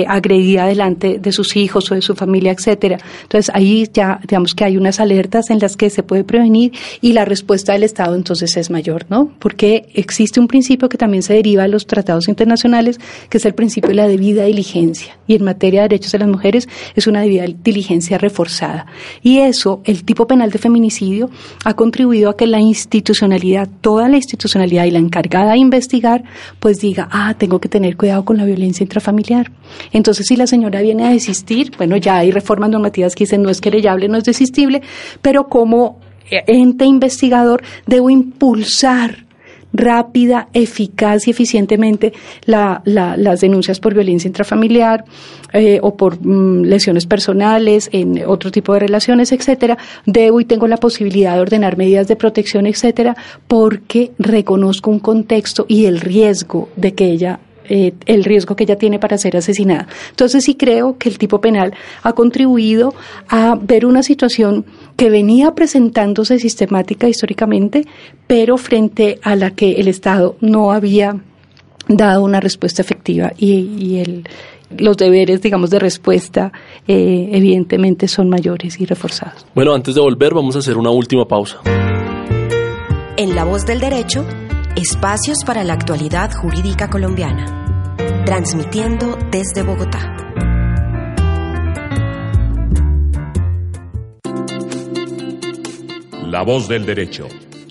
agredía delante de sus hijos o de su familia, etcétera. Entonces ahí ya digamos que hay unas alertas en las que se puede prevenir y la respuesta del Estado entonces es mayor, ¿no? Porque existe un principio que también se deriva de los tratados internacionales, que es el principio de la debida diligencia. Y en materia de derechos de las mujeres es una debida diligencia reforzada. Y eso, el tipo penal de feminicidio, ha contribuido a que la institucionalidad, toda la institucionalidad y la encargada de investigar, pues diga, ah, tengo que tener cuidado con la violencia intrafamiliar. Entonces, si la señora viene a desistir, bueno, ya hay reformas normativas que dicen no es querellable, no es desistible, pero como ente investigador, debo impulsar rápida, eficaz y eficientemente las denuncias por violencia intrafamiliar eh, o por mm, lesiones personales en otro tipo de relaciones, etcétera. Debo y tengo la posibilidad de ordenar medidas de protección, etcétera, porque reconozco un contexto y el riesgo de que ella eh, el riesgo que ella tiene para ser asesinada. Entonces sí creo que el tipo penal ha contribuido a ver una situación que venía presentándose sistemática históricamente, pero frente a la que el Estado no había dado una respuesta efectiva y, el, los deberes, digamos, de respuesta, eh, evidentemente son mayores y reforzados. Bueno, antes de volver, vamos a hacer una última pausa. En La Voz del Derecho, espacios para la actualidad jurídica colombiana transmitiendo desde Bogotá. La voz del derecho,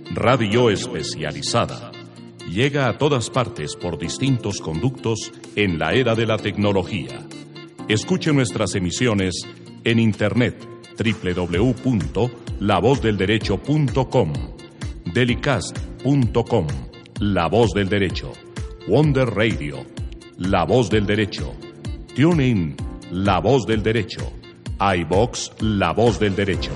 radio especializada, llega a todas partes por distintos conductos en la era de la tecnología. Escuche nuestras emisiones en internet www.lavozdelderecho.com, delicast.com, La Voz del Derecho, Wonder Radio, la Voz del Derecho. TuneIn, La Voz del Derecho. iBox, La Voz del Derecho.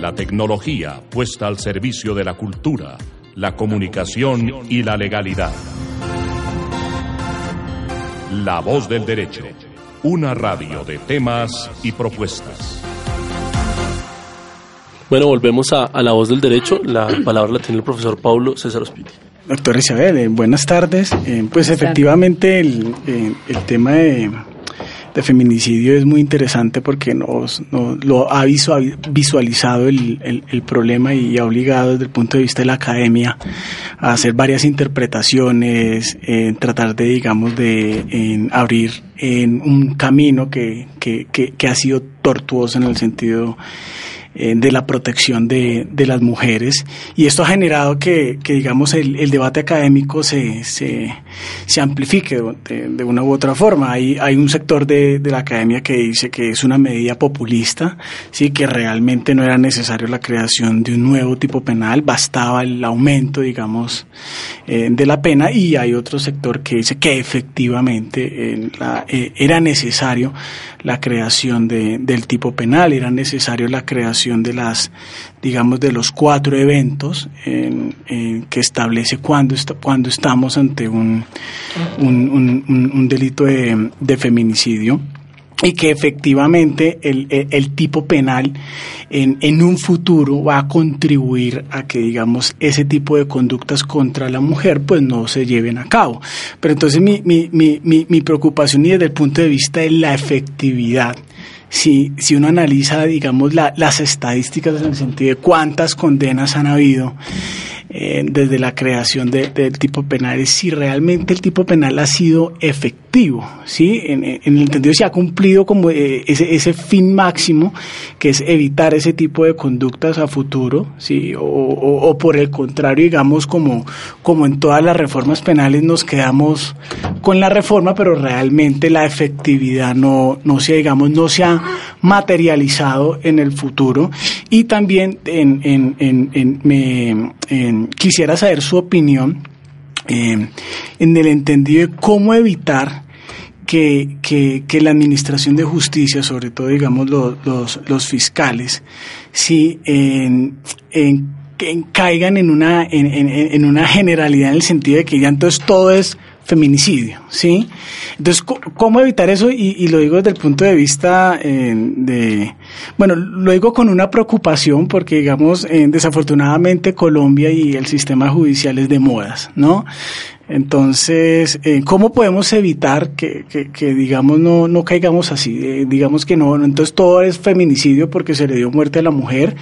La tecnología puesta al servicio de la cultura, la comunicación y la legalidad. La Voz del Derecho. Una radio de temas y propuestas. Bueno, volvemos a, La Voz del Derecho. La palabra la tiene el profesor Pablo César Ospiti. Doctor Isabel, eh, buenas tardes. Eh, pues efectivamente el, eh, el, tema de de feminicidio es muy interesante porque nos, lo ha visualizado el, el, problema y ha obligado desde el punto de vista de la academia a hacer varias interpretaciones, tratar de, digamos, de en abrir en un camino que, que, que, que ha sido tortuoso en el sentido eh, de la protección de, de, las mujeres. Y esto ha generado que, que digamos, el, el, debate académico se, se, se amplifique de, una u otra forma. Hay, hay un sector de, de, la academia que dice que es una medida populista, sí que realmente no era necesario la creación de un nuevo tipo penal, bastaba el aumento, digamos, eh, de la pena. Y hay otro sector que dice que efectivamente eh, era necesario la creación de, del tipo penal, era necesario la creación de las, digamos, de los cuatro eventos en, en que establece cuando, está, cuando estamos ante un, un, delito de, de feminicidio y que efectivamente el, el, tipo penal en, en, un futuro va a contribuir a que digamos ese tipo de conductas contra la mujer pues no se lleven a cabo. Pero entonces mi, mi, mi, mi preocupación y desde el punto de vista de la efectividad si, si uno analiza, digamos, la, las estadísticas en el sentido de cuántas condenas han habido, eh, desde la creación de, del tipo penal es si realmente el tipo penal ha sido efectivo, ¿sí? En, el entendido si ha cumplido como eh, ese, ese fin máximo, que es evitar ese tipo de conductas a futuro, ¿sí? O, o, por el contrario, digamos, como, como en todas las reformas penales nos quedamos con la reforma, pero realmente la efectividad no, no se, digamos, no se ha materializado en el futuro. Y también en, en, en, en me, quisiera saber su opinión eh, en el entendido de cómo evitar que, que, que, la administración de justicia, sobre todo digamos los, los, fiscales, si en, en, caigan en una, en, en, una generalidad en el sentido de que ya entonces todo es feminicidio, ¿sí? Entonces, ¿cómo evitar eso? Y, y, lo digo desde el punto de vista eh, de, bueno, lo digo con una preocupación porque, digamos, eh, desafortunadamente Colombia y el sistema judicial es de modas, ¿no? Entonces, eh, ¿cómo podemos evitar que, que, que, digamos, no, no caigamos así? Eh, digamos que no, entonces todo es feminicidio porque se le dio muerte a la mujer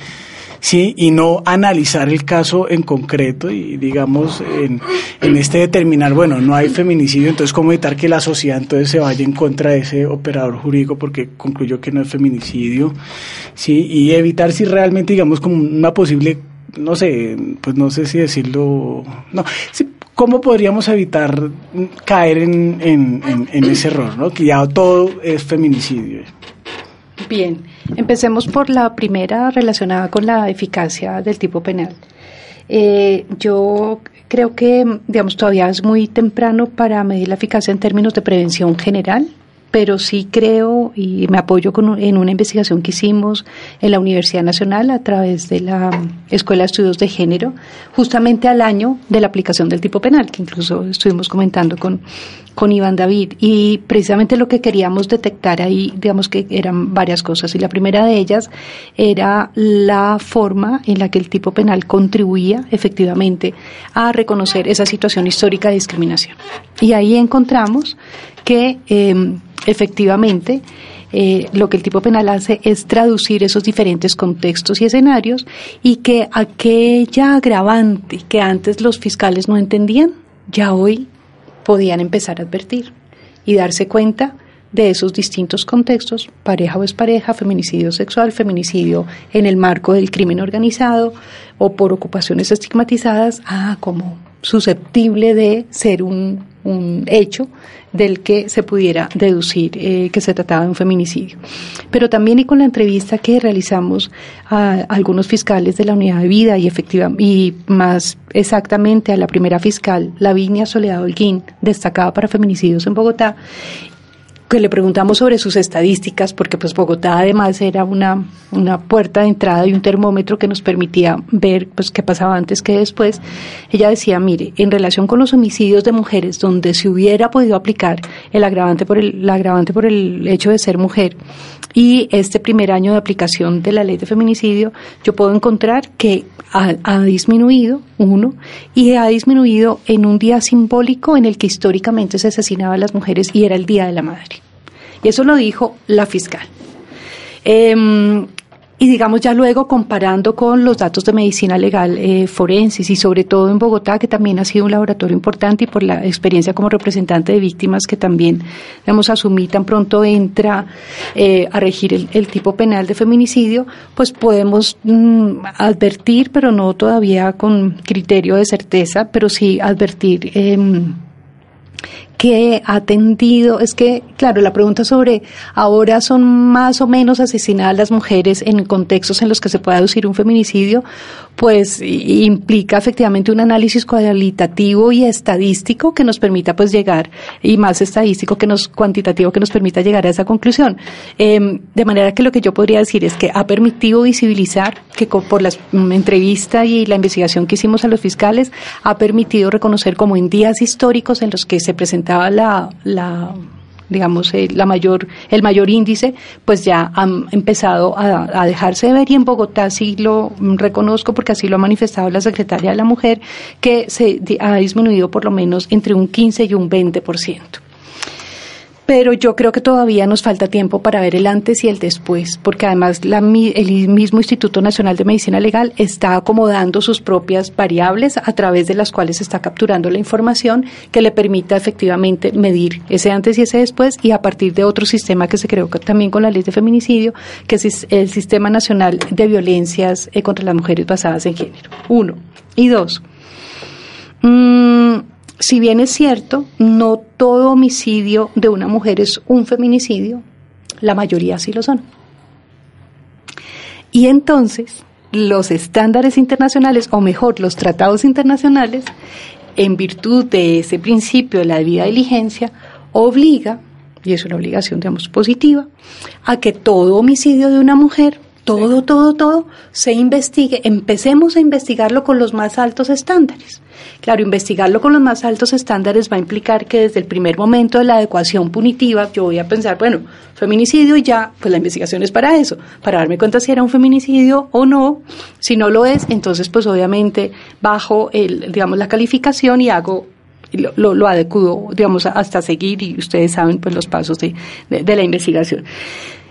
sí, y no analizar el caso en concreto y digamos en, en este determinar, bueno, no hay feminicidio, entonces cómo evitar que la sociedad entonces se vaya en contra de ese operador jurídico porque concluyó que no es feminicidio, sí, y evitar si realmente digamos como una posible no sé, pues no sé si decirlo, no, sí, ¿cómo podríamos evitar caer en, en, en, en ese error, ¿no? que ya todo es feminicidio? Bien, empecemos por la primera relacionada con la eficacia del tipo penal. Eh, yo creo que, digamos, todavía es muy temprano para medir la eficacia en términos de prevención general pero sí creo y me apoyo con, en una investigación que hicimos en la Universidad Nacional a través de la Escuela de Estudios de Género, justamente al año de la aplicación del tipo penal, que incluso estuvimos comentando con, con Iván David. Y precisamente lo que queríamos detectar ahí, digamos que eran varias cosas. Y la primera de ellas era la forma en la que el tipo penal contribuía efectivamente a reconocer esa situación histórica de discriminación. Y ahí encontramos que eh, efectivamente eh, lo que el tipo penal hace es traducir esos diferentes contextos y escenarios y que aquella agravante que antes los fiscales no entendían, ya hoy podían empezar a advertir y darse cuenta de esos distintos contextos, pareja o pareja, feminicidio sexual, feminicidio en el marco del crimen organizado o por ocupaciones estigmatizadas, ah, como susceptible de ser un, un hecho del que se pudiera deducir eh, que se trataba de un feminicidio. Pero también y con la entrevista que realizamos a, algunos fiscales de la unidad de vida y efectiva y más exactamente a la primera fiscal, Lavinia Soledad Holguín, destacada para feminicidios en Bogotá, que le preguntamos sobre sus estadísticas, porque pues Bogotá además era una, una puerta de entrada y un termómetro que nos permitía ver pues qué pasaba antes que después, ella decía, mire, en relación con los homicidios de mujeres, donde se hubiera podido aplicar el agravante por el, el agravante por el hecho de ser mujer, y este primer año de aplicación de la ley de feminicidio, yo puedo encontrar que ha, disminuido, uno, y ha disminuido en un día simbólico en el que históricamente se asesinaba a las mujeres y era el Día de la Madre. Y eso lo dijo la fiscal. Em, y digamos ya luego comparando con los datos de medicina legal eh, forenses y sobre todo en Bogotá, que también ha sido un laboratorio importante y por la experiencia como representante de víctimas que también, digamos, asumí tan pronto entra eh, a regir el, tipo penal de feminicidio, pues podemos mm, advertir, pero no todavía con criterio de certeza, pero sí advertir. Eh, que ha tendido, es que, claro, la pregunta sobre ahora son más o menos asesinadas las mujeres en contextos en los que se puede aducir un feminicidio, pues implica efectivamente un análisis cualitativo y estadístico que nos permita pues llegar, y más estadístico que nos, cuantitativo que nos permita llegar a esa conclusión. Em, de manera que lo que yo podría decir es que ha permitido visibilizar que por la mm, entrevista y la investigación que hicimos a los fiscales, ha permitido reconocer como en días históricos en los que se presentaba la, la digamos, la mayor, el mayor índice, pues ya han empezado a, dejarse de ver y en Bogotá sí lo reconozco porque así lo ha manifestado la secretaria de la Mujer, que se ha disminuido por lo menos entre un 15 y un 20% pero yo creo que todavía nos falta tiempo para ver el antes y el después, porque además la, el mismo Instituto Nacional de Medicina Legal está acomodando sus propias variables a través de las cuales está capturando la información que le permita efectivamente medir ese antes y ese después y a partir de otro sistema que se creó también con la ley de feminicidio, que es el Sistema Nacional de Violencias eh, contra las Mujeres basadas en género. Uno. Y dos. Mm, si bien es cierto, no todo homicidio de una mujer es un feminicidio, la mayoría sí lo son. Y entonces, los estándares internacionales, o mejor, los tratados internacionales, en virtud de ese principio de la debida diligencia, obliga, y es una obligación, digamos, positiva, a que todo homicidio de una mujer todo, todo, todo se investigue, empecemos a investigarlo con los más altos estándares. Claro, investigarlo con los más altos estándares va a implicar que desde el primer momento de la adecuación punitiva yo voy a pensar, bueno, feminicidio y ya, pues la investigación es para eso, para darme cuenta si era un feminicidio o no. Si no lo es, entonces pues obviamente bajo el, digamos, la calificación y hago lo, lo, lo adecuo, digamos, hasta seguir y ustedes saben pues los pasos de, de la investigación.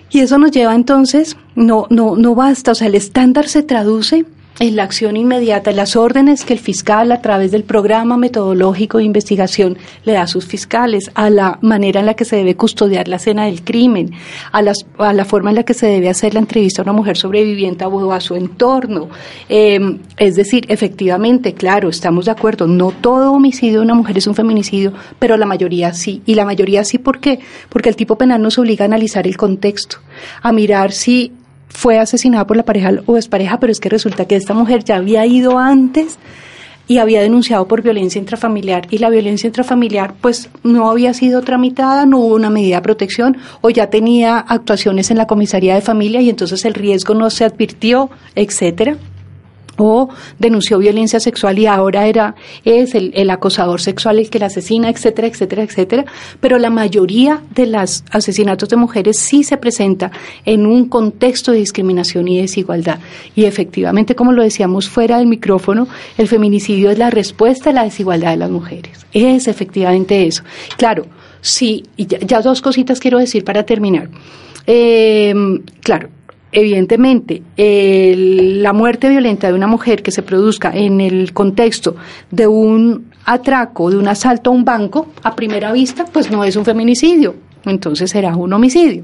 Y eso nos lleva entonces, no, no, no basta, o sea, el estándar se traduce en la acción inmediata, las órdenes que el fiscal a través del programa metodológico de investigación le da a sus fiscales, a la manera en la que se debe custodiar la escena del crimen, a, las, a la forma en la que se debe hacer la entrevista a una mujer sobreviviente o a su entorno. Em, es decir, efectivamente, claro, estamos de acuerdo, no todo homicidio de una mujer es un feminicidio, pero la mayoría sí. Y la mayoría sí, ¿por qué? Porque el tipo penal nos obliga a analizar el contexto, a mirar si fue asesinada por la pareja o pareja, pero es que resulta que esta mujer ya había ido antes y había denunciado por violencia intrafamiliar y la violencia intrafamiliar pues no había sido tramitada, no hubo una medida de protección o ya tenía actuaciones en la comisaría de familia y entonces el riesgo no se advirtió, etcétera o denunció violencia sexual y ahora era es el, acosador sexual el que la asesina, etcétera, etcétera, etcétera. Pero la mayoría de los asesinatos de mujeres sí se presenta en un contexto de discriminación y desigualdad. Y efectivamente, como lo decíamos fuera del micrófono, el feminicidio es la respuesta a la desigualdad de las mujeres. Es efectivamente eso. Claro, sí, y ya, dos cositas quiero decir para terminar. Eh, claro, evidentemente, la muerte violenta de una mujer que se produzca en el contexto de un atraco, de un asalto a un banco, a primera vista, pues no es un feminicidio, entonces será un homicidio.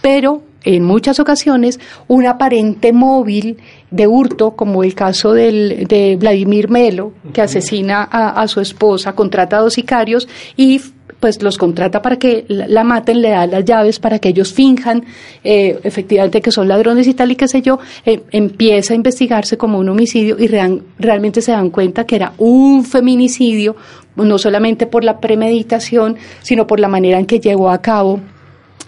Pero en muchas ocasiones, un aparente móvil de hurto, como el caso del, de Vladimir Melo, que asesina a, a su esposa, contrata a dos sicarios y pues los contrata para que la maten, le da las llaves para que ellos finjan eh, efectivamente que son ladrones y tal y qué sé yo, eh, empieza a investigarse como un homicidio y realmente se dan cuenta que era un feminicidio, no solamente por la premeditación, sino por la manera en que llevó a cabo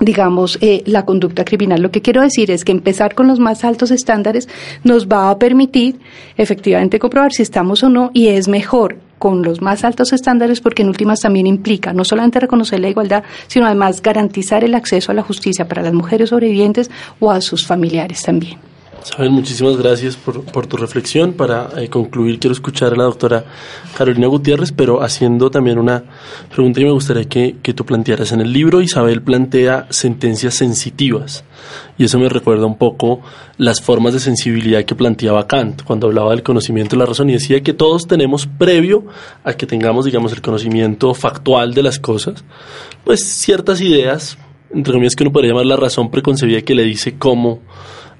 digamos, eh, la conducta criminal. Lo que quiero decir es que empezar con los más altos estándares nos va a permitir efectivamente comprobar si estamos o no y es mejor con los más altos estándares porque en últimas también implica no solamente reconocer la igualdad, sino además garantizar el acceso a la justicia para las mujeres sobrevivientes o a sus familiares también. Isabel, muchísimas gracias por, por tu reflexión. Para eh, concluir, quiero escuchar a la doctora Carolina Gutiérrez, pero haciendo también una pregunta que me gustaría que, que tú plantearas. En el libro, Isabel plantea sentencias sensitivas, y eso me recuerda un poco las formas de sensibilidad que planteaba Kant cuando hablaba del conocimiento de la razón y decía que todos tenemos previo a que tengamos, digamos, el conocimiento factual de las cosas, pues ciertas ideas, entre comillas que uno podría llamar la razón preconcebida que le dice cómo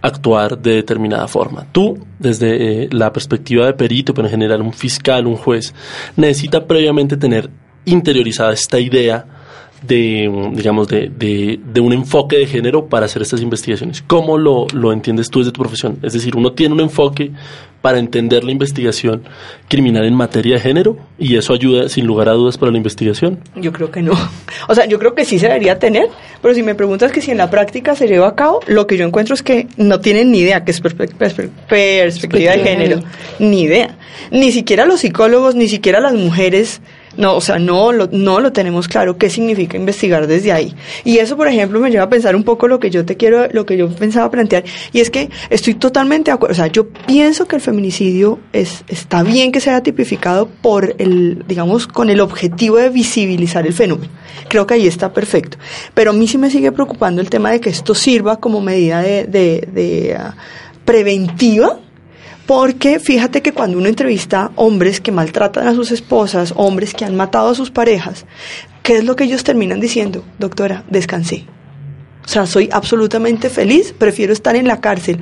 actuar de determinada forma. Tú, desde eh, la perspectiva de perito, pero en general un fiscal, un juez, necesita previamente tener interiorizada esta idea de, digamos, de, de, de, un enfoque de género para hacer estas investigaciones. ¿Cómo lo, lo entiendes tú desde tu profesión? Es decir, uno tiene un enfoque para entender la investigación criminal en materia de género y eso ayuda sin lugar a dudas para la investigación? Yo creo que no. O sea, yo creo que sí se debería tener, pero si me preguntas que si en la práctica se lleva a cabo, lo que yo encuentro es que no tienen ni idea que es perspectiva de género, ni idea. Ni siquiera los psicólogos, ni siquiera las mujeres no, o sea, no lo, no lo tenemos claro qué significa investigar desde ahí. Y eso, por ejemplo, me lleva a pensar un poco lo que yo te quiero, lo que yo pensaba plantear. Y es que estoy totalmente de acuerdo. O sea, yo pienso que el feminicidio es, está bien que sea tipificado por el, digamos, con el objetivo de visibilizar el fenómeno. Creo que ahí está perfecto. Pero a mí sí me sigue preocupando el tema de que esto sirva como medida de, de, de uh, preventiva porque fíjate que cuando uno entrevista hombres que maltratan a sus esposas, hombres que han matado a sus parejas, ¿qué es lo que ellos terminan diciendo? Doctora, descansé. O sea, soy absolutamente feliz, prefiero estar en la cárcel,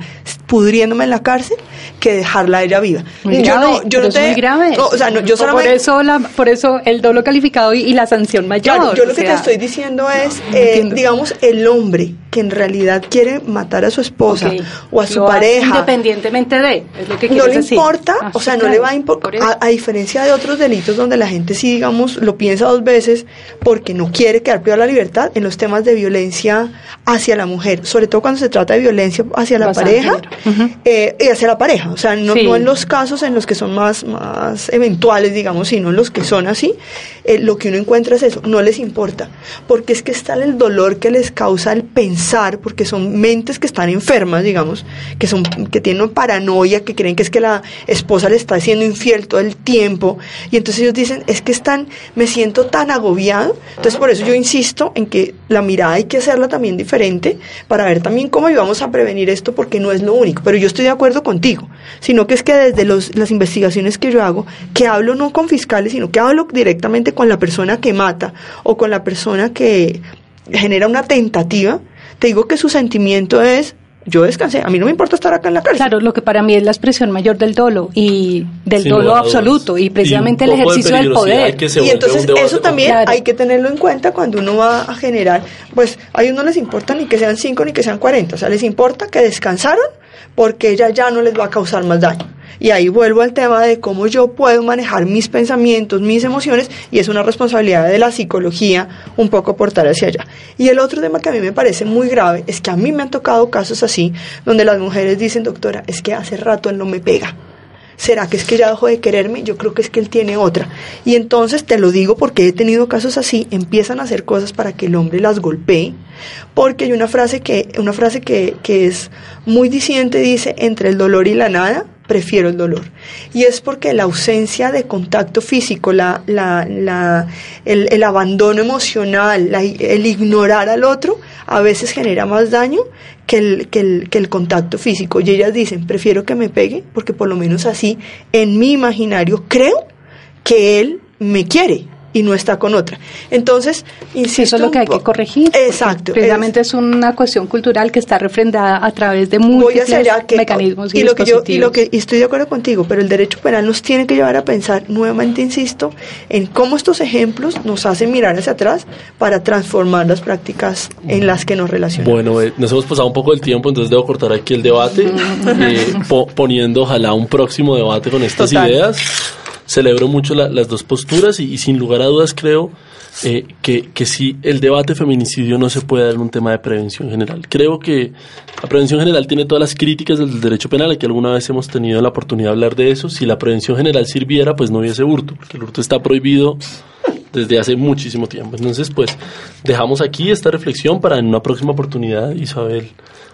pudriéndome en la cárcel, que dejarla a ella viva. Muy yo grave, no, yo no te, muy grave. No, o sea, no, yo solamente, por eso la, por eso el dolo calificado y, y la sanción mayor. Claro, yo lo que te estoy diciendo es, eh, digamos, el hombre que en realidad quiere matar a su esposa okay. o a su lo pareja, independientemente de, es lo que no le decir. importa, ah, o sea, claro, no le va a importar, a, a, diferencia de otros delitos donde la gente sí, digamos, lo piensa dos veces porque no quiere quedar privada la libertad en los temas de violencia hacia la mujer sobre todo cuando se trata de violencia hacia la Bastante pareja uh -huh. eh, y hacia la pareja, o sea, no, Sí. no, en los casos en los que son más, más eventuales, digamos, sino en los que son así, eh, lo que uno encuentra es eso, no les importa, porque es que está el dolor que les causa el pensar, porque son mentes que están enfermas, digamos, que son que tienen paranoia, que creen que es que la esposa le está siendo infiel todo el tiempo, y entonces ellos dicen, es que están, me siento tan agobiado, entonces por eso yo insisto en que la mirada hay que hacerla también diferente, para ver también cómo ayudamos a prevenir esto, porque no es lo único. Pero yo estoy de acuerdo contigo, sino que es que desde los, las investigaciones que yo hago, que hablo no con fiscales, sino que hablo directamente con la persona que mata o con la persona que genera una tentativa, te digo que su sentimiento es yo descansé, a mí no me importa estar acá en la cárcel. Claro, lo que para mí es la expresión mayor del dolo y del Sin dolo absoluto y precisamente Y el de ejercicio del poder. y entonces eso también Claro. hay que tenerlo en cuenta cuando uno va a generar, pues a ellos no les importa ni que sean 5 ni que sean 40, o sea, les importa que descansaron porque ella ya no les va a causar más daño. Y ahí vuelvo al tema de cómo yo puedo manejar mis pensamientos, mis emociones, y es una responsabilidad de la psicología un poco aportar hacia allá. Y el otro tema que a mí me parece muy grave es que a mí me han tocado casos así, donde las mujeres dicen, doctora, es que hace rato él no me pega. ¿Será que es que ya dejó de quererme? Yo creo que es que él tiene otra. Y entonces te lo digo porque he tenido casos así, empiezan a hacer cosas para que el hombre las golpee, porque hay una frase que, una frase que, que es muy disidente, dice, entre el dolor y la nada, prefiero el dolor. Y es porque la ausencia de contacto físico, la, la, el, abandono emocional, el ignorar al otro, a veces genera más daño que el, que, el, que el contacto físico. Y ellas dicen, prefiero que me pegue, porque por lo menos así, en mi imaginario, creo que él me quiere y no está con otra. Entonces, insisto. Eso es lo que hay que corregir. Exacto. Precisamente es una cuestión cultural que está refrendada a través de voy a múltiples que mecanismos y, y lo que yo y lo que y estoy de acuerdo contigo pero el derecho penal nos tiene que llevar a pensar nuevamente insisto en cómo estos ejemplos nos hacen mirar hacia atrás para transformar las prácticas en las que nos relacionamos Bueno, eh, nos hemos pasado un poco del tiempo, entonces debo cortar aquí el debate, eh, po- poniendo ojalá un próximo debate con estas Total. ideas. Celebro mucho la- las dos posturas y, sin lugar a dudas creo eh, que, que sí, el debate feminicidio no se puede dar en un tema de prevención general. Creo que la prevención general tiene todas las críticas del derecho penal, aquí alguna vez hemos tenido la oportunidad de hablar de eso. Si la prevención general sirviera, pues no hubiese hurto, porque el hurto está prohibido desde hace muchísimo tiempo. Entonces, pues dejamos aquí esta reflexión para en una próxima oportunidad, Isabel,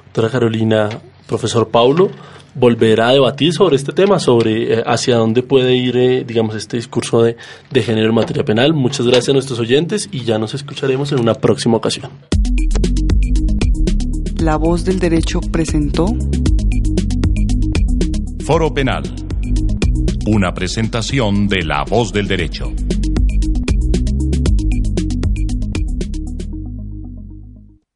doctora Carolina, profesor Paulo, volver a debatir sobre este tema, sobre eh, hacia dónde puede ir, eh, digamos, este discurso de, de género en materia penal. Muchas gracias a nuestros oyentes y ya nos escucharemos en una próxima ocasión. La voz del derecho presentó Foro Penal. Una presentación de La voz del derecho.